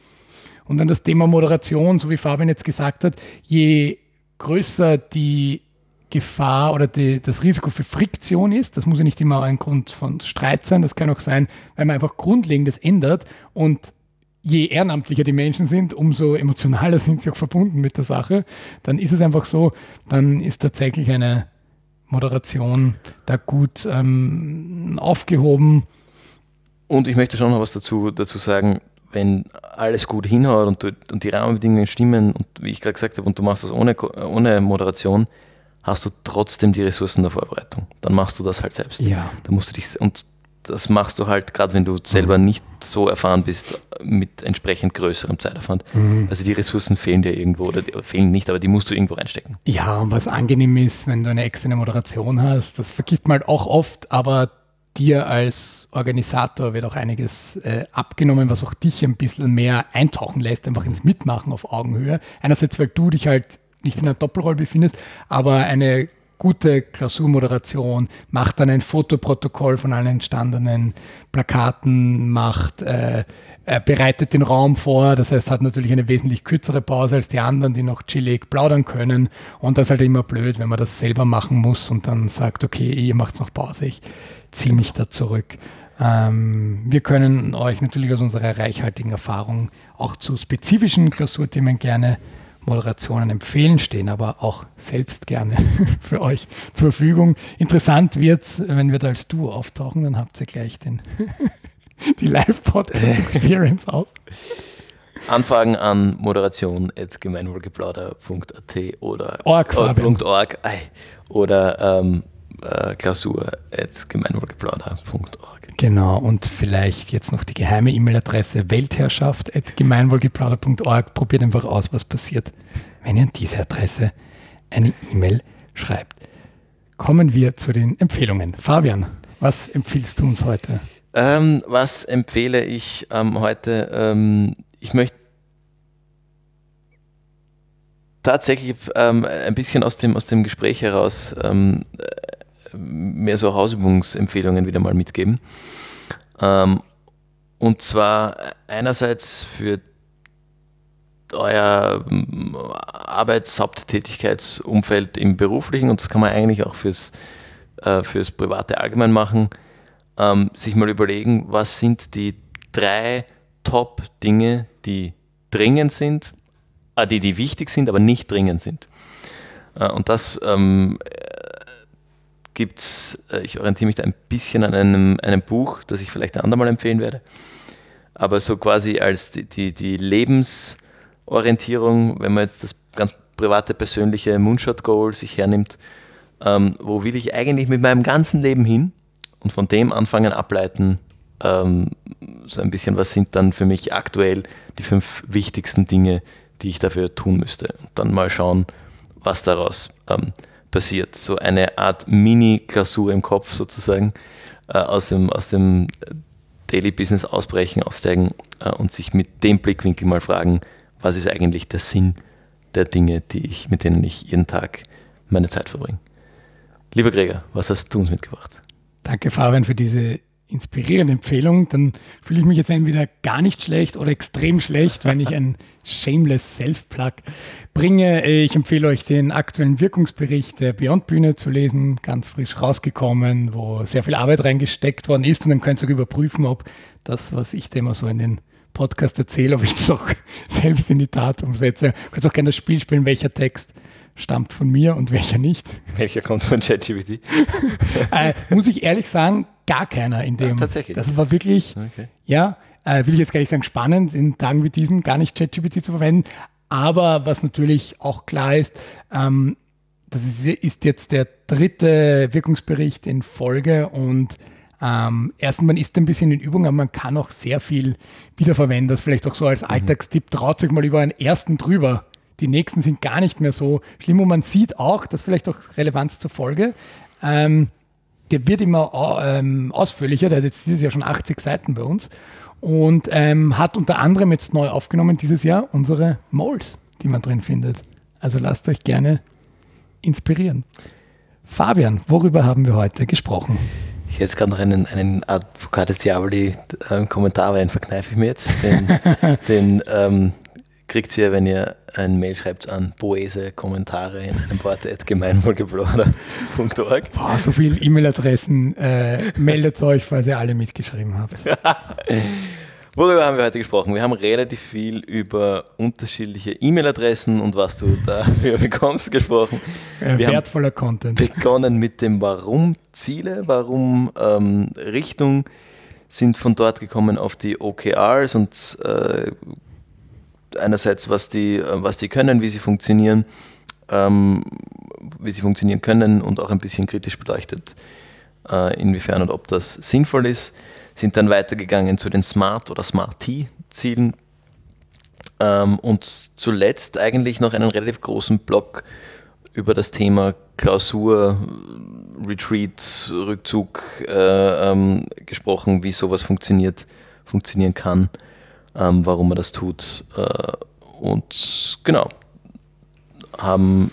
Und dann das Thema Moderation, so wie Fabian jetzt gesagt hat, je größer die Gefahr oder die, das Risiko für Friktion ist, das muss ja nicht immer ein Grund von Streit sein, das kann auch sein, weil man einfach Grundlegendes ändert und je ehrenamtlicher die Menschen sind, umso emotionaler [LAUGHS] sind sie auch verbunden mit der Sache. Dann ist es einfach so, dann ist tatsächlich eine Moderation da gut ähm, aufgehoben. Und ich möchte schon noch was dazu, dazu sagen, wenn alles gut hinhaut und, du, und die Rahmenbedingungen stimmen und wie ich gerade gesagt habe, und du machst das ohne, ohne Moderation, hast du trotzdem die Ressourcen der Vorbereitung. Dann machst du das halt selbst. Ja. Da musst du dich, und das machst du halt, gerade wenn du selber mhm. nicht so erfahren bist, mit entsprechend größerem Zeitaufwand. Mhm. Also die Ressourcen fehlen dir irgendwo oder fehlen nicht, aber die musst du irgendwo reinstecken. Ja, und was angenehm ist, wenn du eine externe Moderation hast, das vergisst man halt auch oft, aber dir als Organisator wird auch einiges äh, abgenommen, was auch dich ein bisschen mehr eintauchen lässt, einfach ins Mitmachen auf Augenhöhe. Einerseits, weil du dich halt nicht in einer Doppelrolle befindest, aber eine gute Klausurmoderation, macht dann ein Fotoprotokoll von allen entstandenen Plakaten, macht, äh, bereitet den Raum vor, das heißt, hat natürlich eine wesentlich kürzere Pause als die anderen, die noch chillig plaudern können. Und das ist halt immer blöd, wenn man das selber machen muss und dann sagt, okay, ihr macht noch Pause, ich ziehe mich da zurück. Ähm, wir können euch natürlich aus unserer reichhaltigen Erfahrung auch zu spezifischen Klausurthemen gerne Moderationen empfehlen, stehen aber auch selbst gerne [LAUGHS] für euch zur Verfügung. Interessant wird es, wenn wir da als Duo auftauchen, dann habt ihr gleich den, [LAUGHS] die Live-Podcast-Experience [LAUGHS] auch. Anfragen an moderation.gemeinwohlgeplauder.at oder org, org, oder ähm, äh, klausur.gemeinwohlgeplauder.org. Genau, und vielleicht jetzt noch die geheime E-Mail-Adresse weltherrschaft.gemeinwohlgeplauder.org. Probiert einfach aus, was passiert, wenn ihr an diese Adresse eine E-Mail schreibt. Kommen wir zu den Empfehlungen. Fabian, was empfiehlst du uns heute? Ähm, was empfehle ich ähm, heute? Ähm, ich möchte tatsächlich ähm, ein bisschen aus dem, aus dem Gespräch heraus ähm, mehr so Hausübungsempfehlungen wieder mal mitgeben. Ähm, und zwar einerseits für euer ähm, Arbeitshaupttätigkeitsumfeld im beruflichen und das kann man eigentlich auch fürs, äh, fürs private allgemein machen, ähm, sich mal überlegen, was sind die drei Top-Dinge, die dringend sind, äh, die, die wichtig sind, aber nicht dringend sind. Äh, und das ähm, gibt es, äh, ich orientiere mich da ein bisschen an einem, einem Buch, das ich vielleicht ein andermal empfehlen werde, aber so quasi als die, die, die Lebensorientierung, wenn man jetzt das ganz private, persönliche Moonshot-Goal sich hernimmt, ähm, wo will ich eigentlich mit meinem ganzen Leben hin und von dem anfangen ableiten, ähm, so ein bisschen, was sind dann für mich aktuell die fünf wichtigsten Dinge, die ich dafür tun müsste. Und dann mal schauen, was daraus ähm, passiert. So eine Art Mini-Klausur im Kopf sozusagen, äh, aus, dem, aus dem Daily Business ausbrechen, aussteigen äh, und sich mit dem Blickwinkel mal fragen, was ist eigentlich der Sinn der Dinge, die ich, mit denen ich jeden Tag meine Zeit verbringe. Lieber Gregor, was hast du uns mitgebracht? Danke, Fabian, für diese inspirierende Empfehlung, dann fühle ich mich jetzt entweder gar nicht schlecht oder extrem schlecht, wenn ich ein shameless Self-Plug bringe. Ich empfehle euch den aktuellen Wirkungsbericht der Beyond Bühne zu lesen, ganz frisch rausgekommen, wo sehr viel Arbeit reingesteckt worden ist und dann könnt ihr auch überprüfen, ob das, was ich da immer so in den Podcast erzähle, ob ich das auch [LAUGHS] selbst in die Tat umsetze. Ihr könnt auch gerne das Spiel spielen, welcher Text stammt von mir und welcher nicht. Welcher kommt von ChatGPT? [LAUGHS] äh, muss ich ehrlich sagen, gar keiner in dem. Ach, tatsächlich. Das war wirklich, Okay. ja, äh, will ich jetzt gar nicht sagen, spannend, in Tagen wie diesen gar nicht ChatGPT zu verwenden. Aber was natürlich auch klar ist, ähm, das ist, ist jetzt der dritte Wirkungsbericht in Folge und ähm, erstens, man ist ein bisschen in Übung, aber man kann auch sehr viel wiederverwenden. Das vielleicht auch so als Alltagstipp, traut sich mal über einen ersten drüber. Die nächsten sind gar nicht mehr so schlimm und man sieht auch, das vielleicht auch Relevanz zur Folge, ähm, der wird immer au- ähm, ausführlicher, der hat jetzt dieses Jahr schon 80 Seiten bei uns und ähm, hat unter anderem jetzt neu aufgenommen dieses Jahr unsere Moles, die man drin findet. Also lasst euch gerne inspirieren. Fabian, worüber haben wir heute gesprochen? Ich hätte jetzt gerade noch einen, einen Advocatus Diaboli-Kommentar, aber den verkneife ich mir jetzt. Den, [LAUGHS] den ähm, kriegt ihr, wenn ihr ein Mail schreibt an Boese-Kommentare in einem Wort gemeinwohlgebloder.org. Boah, so viele E-Mail-Adressen. Äh, meldet euch, falls ihr alle mitgeschrieben habt. [LAUGHS] Worüber haben wir heute gesprochen? Wir haben relativ viel über unterschiedliche E-Mail-Adressen und was du dafür [LAUGHS] bekommst gesprochen. Äh, Wir wertvoller Content. begonnen mit dem Warum Ziele, warum ähm, Richtung, sind von dort gekommen auf die OKRs und äh, einerseits was die, äh, was die können, wie sie funktionieren, ähm, wie sie funktionieren können und auch ein bisschen kritisch beleuchtet, äh, inwiefern und ob das sinnvoll ist. Sind dann weitergegangen zu den Smart- oder Smart-T-Zielen ähm, und zuletzt eigentlich noch einen relativ großen Block über das Thema Klausur, Retreat, Rückzug äh, ähm, gesprochen, wie sowas funktioniert, funktionieren kann, ähm, warum man das tut. Äh, und genau, haben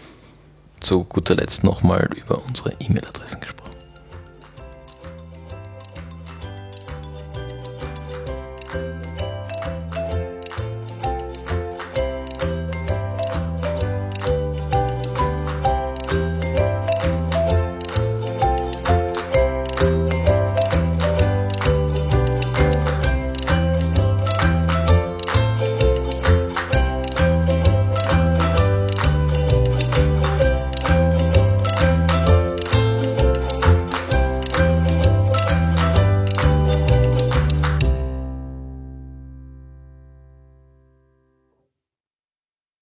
zu guter Letzt nochmal über unsere E-Mail-Adressen gesprochen.